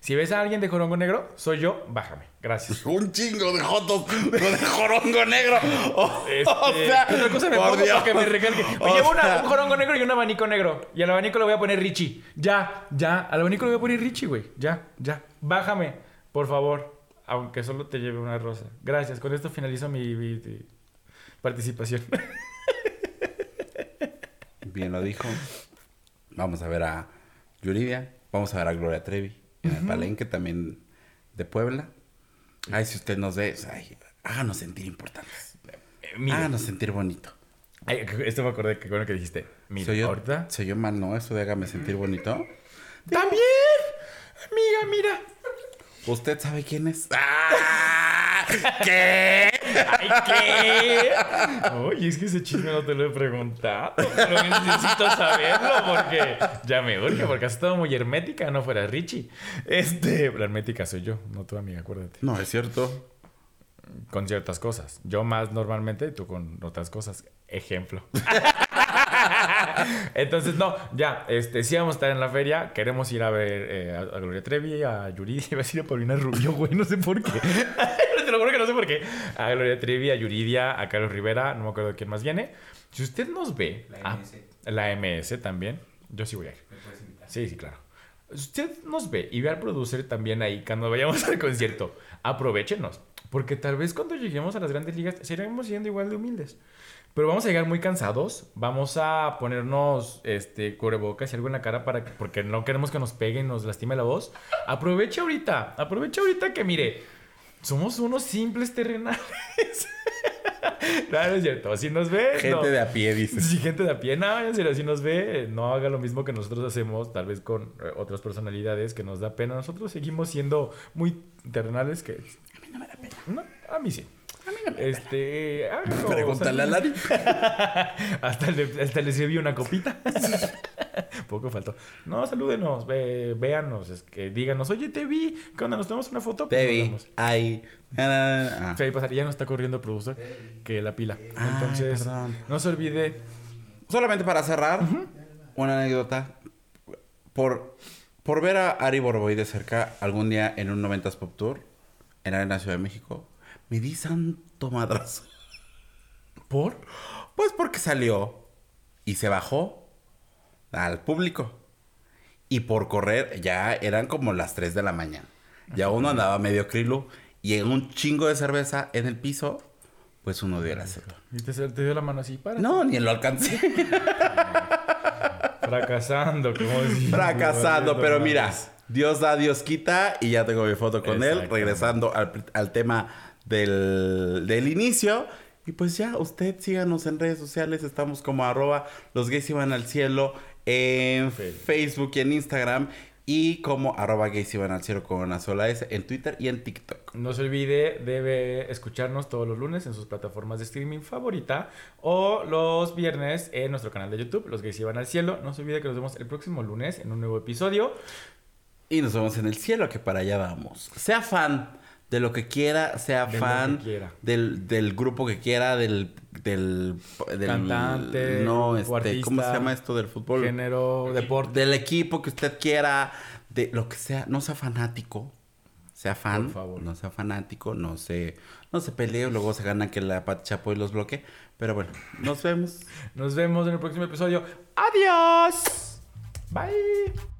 Si ves a alguien de jorongo negro, soy yo, bájame. Gracias. (laughs) un chingo de jotos de jorongo negro. O, (laughs) Este, o sea, ¿qué otra cosa me pongo para que me recalque? Me llevo una- un jorongo negro y un abanico negro. Y al abanico le voy a poner Richie. Ya, ya. Al abanico le voy a poner Richie, güey. Ya, ya. Bájame, por favor. Aunque solo te lleve una rosa. Gracias. Con esto finalizo mi, mi- mi participación. Bien lo dijo. Vamos a ver a Yuridia. Vamos a ver a Gloria Trevi. En el Palenque también de Puebla. Ay, si usted nos ve, ay, háganos sentir importantes. Eh, mire, Háganos sentir bonito. ay, esto me acordé que bueno que dijiste. Mira, ¿Soy yo, ahorita. ¿Soy yo mal, no? Eso de hágame sentir bonito. ¡También! Amiga, mira. ¿Usted sabe quién es? ¡Ah! ¿Qué? ¡Ay, qué! Oye, es que ese chisme no te lo he preguntado. Pero necesito saberlo porque ya me urge, porque has estado muy hermética, no fuera Richie. Este, la hermética soy yo, no tu amiga, acuérdate. No, es cierto. Con ciertas cosas. Yo más normalmente tú con otras cosas. Ejemplo. (laughs) Entonces, no, ya, este, sí vamos a estar en la feria. Queremos ir a ver eh, a, a Gloria Trevi, a Yuridia. (laughs) Iba a decir a Paulina Rubio, güey, no sé por qué. Juro que no sé por qué. A Gloria Trevi, a Yuridia, a Carlos Rivera, no me acuerdo quién más viene. Si usted nos ve, La a- MS. la MS también, yo sí voy a ir. Me puedes invitar. Sí, sí, claro. Si Usted nos ve y ve al producer también ahí cuando vayamos (laughs) al concierto. Aprovechenos. Porque tal vez cuando lleguemos a las grandes ligas seguiremos siendo igual de humildes. Pero vamos a llegar muy cansados. Vamos a ponernos este cubrebocas y algo en la cara para que, porque no queremos que nos peguen, nos lastime la voz. Aproveche ahorita. Aproveche ahorita que mire. Somos unos simples terrenales. (laughs) no, no es cierto. Si nos ve. Gente no. de a pie, dice. Si gente de a pie, no, en serio, si nos ve, no haga lo mismo que nosotros hacemos, tal vez con eh, otras personalidades que nos da pena. Nosotros seguimos siendo muy terrenales que... A mí no me da pena. No, a mí sí. A mí no me este, Pregúntale a o sea, Lari. (laughs) hasta, le, hasta le sirvió una copita. (laughs) Poco faltó. No, salúdenos, ve, véanos, es que díganos, oye, te vi, ¿qué onda? ¿Nos tomamos una foto? Pues Te nos vi. Ay. Ah. Fey, pasaría, ya no está corriendo el productor que la pila. Ay, Entonces, perdón. no se olvide Solamente para cerrar, una anécdota. Por, por ver a Ari Boroboy de cerca algún día en un 90s Pop Tour en la Arena Ciudad de México, me di santo madrazo. ¿Por? Pues porque salió y se bajó al público. Y por correr ya eran como las 3 de la mañana. Ya uno andaba medio krilo y en un chingo de cerveza en el piso, pues uno dio el aceto. Y te, te dio la mano así, para. No, ni lo alcancé. (laughs) Fracasando, como decía. (laughs) Fracasando, pero mira, Dios da, Dios quita y ya tengo mi foto con él, regresando al, al tema del, del inicio. Y pues ya, usted síganos en redes sociales, estamos como arroba los gays iban al cielo en Facebook. Facebook y en Instagram y como arroba gays iban al cielo con una sola S en Twitter y en TikTok. No se olvide, debe escucharnos todos los lunes en sus plataformas de streaming favorita o los viernes en nuestro canal de YouTube, Los Gays Iban al Cielo. No se olvide que nos vemos el próximo lunes en un nuevo episodio. Y nos vemos en el cielo, que para allá vamos. Sea fan de lo que quiera, sea De lo fan que quiera. Del, del grupo que quiera, del, del, del- Cantante no, este, ¿cómo se artista, llama esto del fútbol? Género, deporte. Del equipo que usted quiera, de lo que sea, no sea fanático. Sea fan, Por favor. no sea fanático, no se, no se pelee, luego se gana que la Pati Chapoy los bloquee. Pero bueno, nos vemos. (laughs) Nos vemos en el próximo episodio. ¡Adiós! Bye.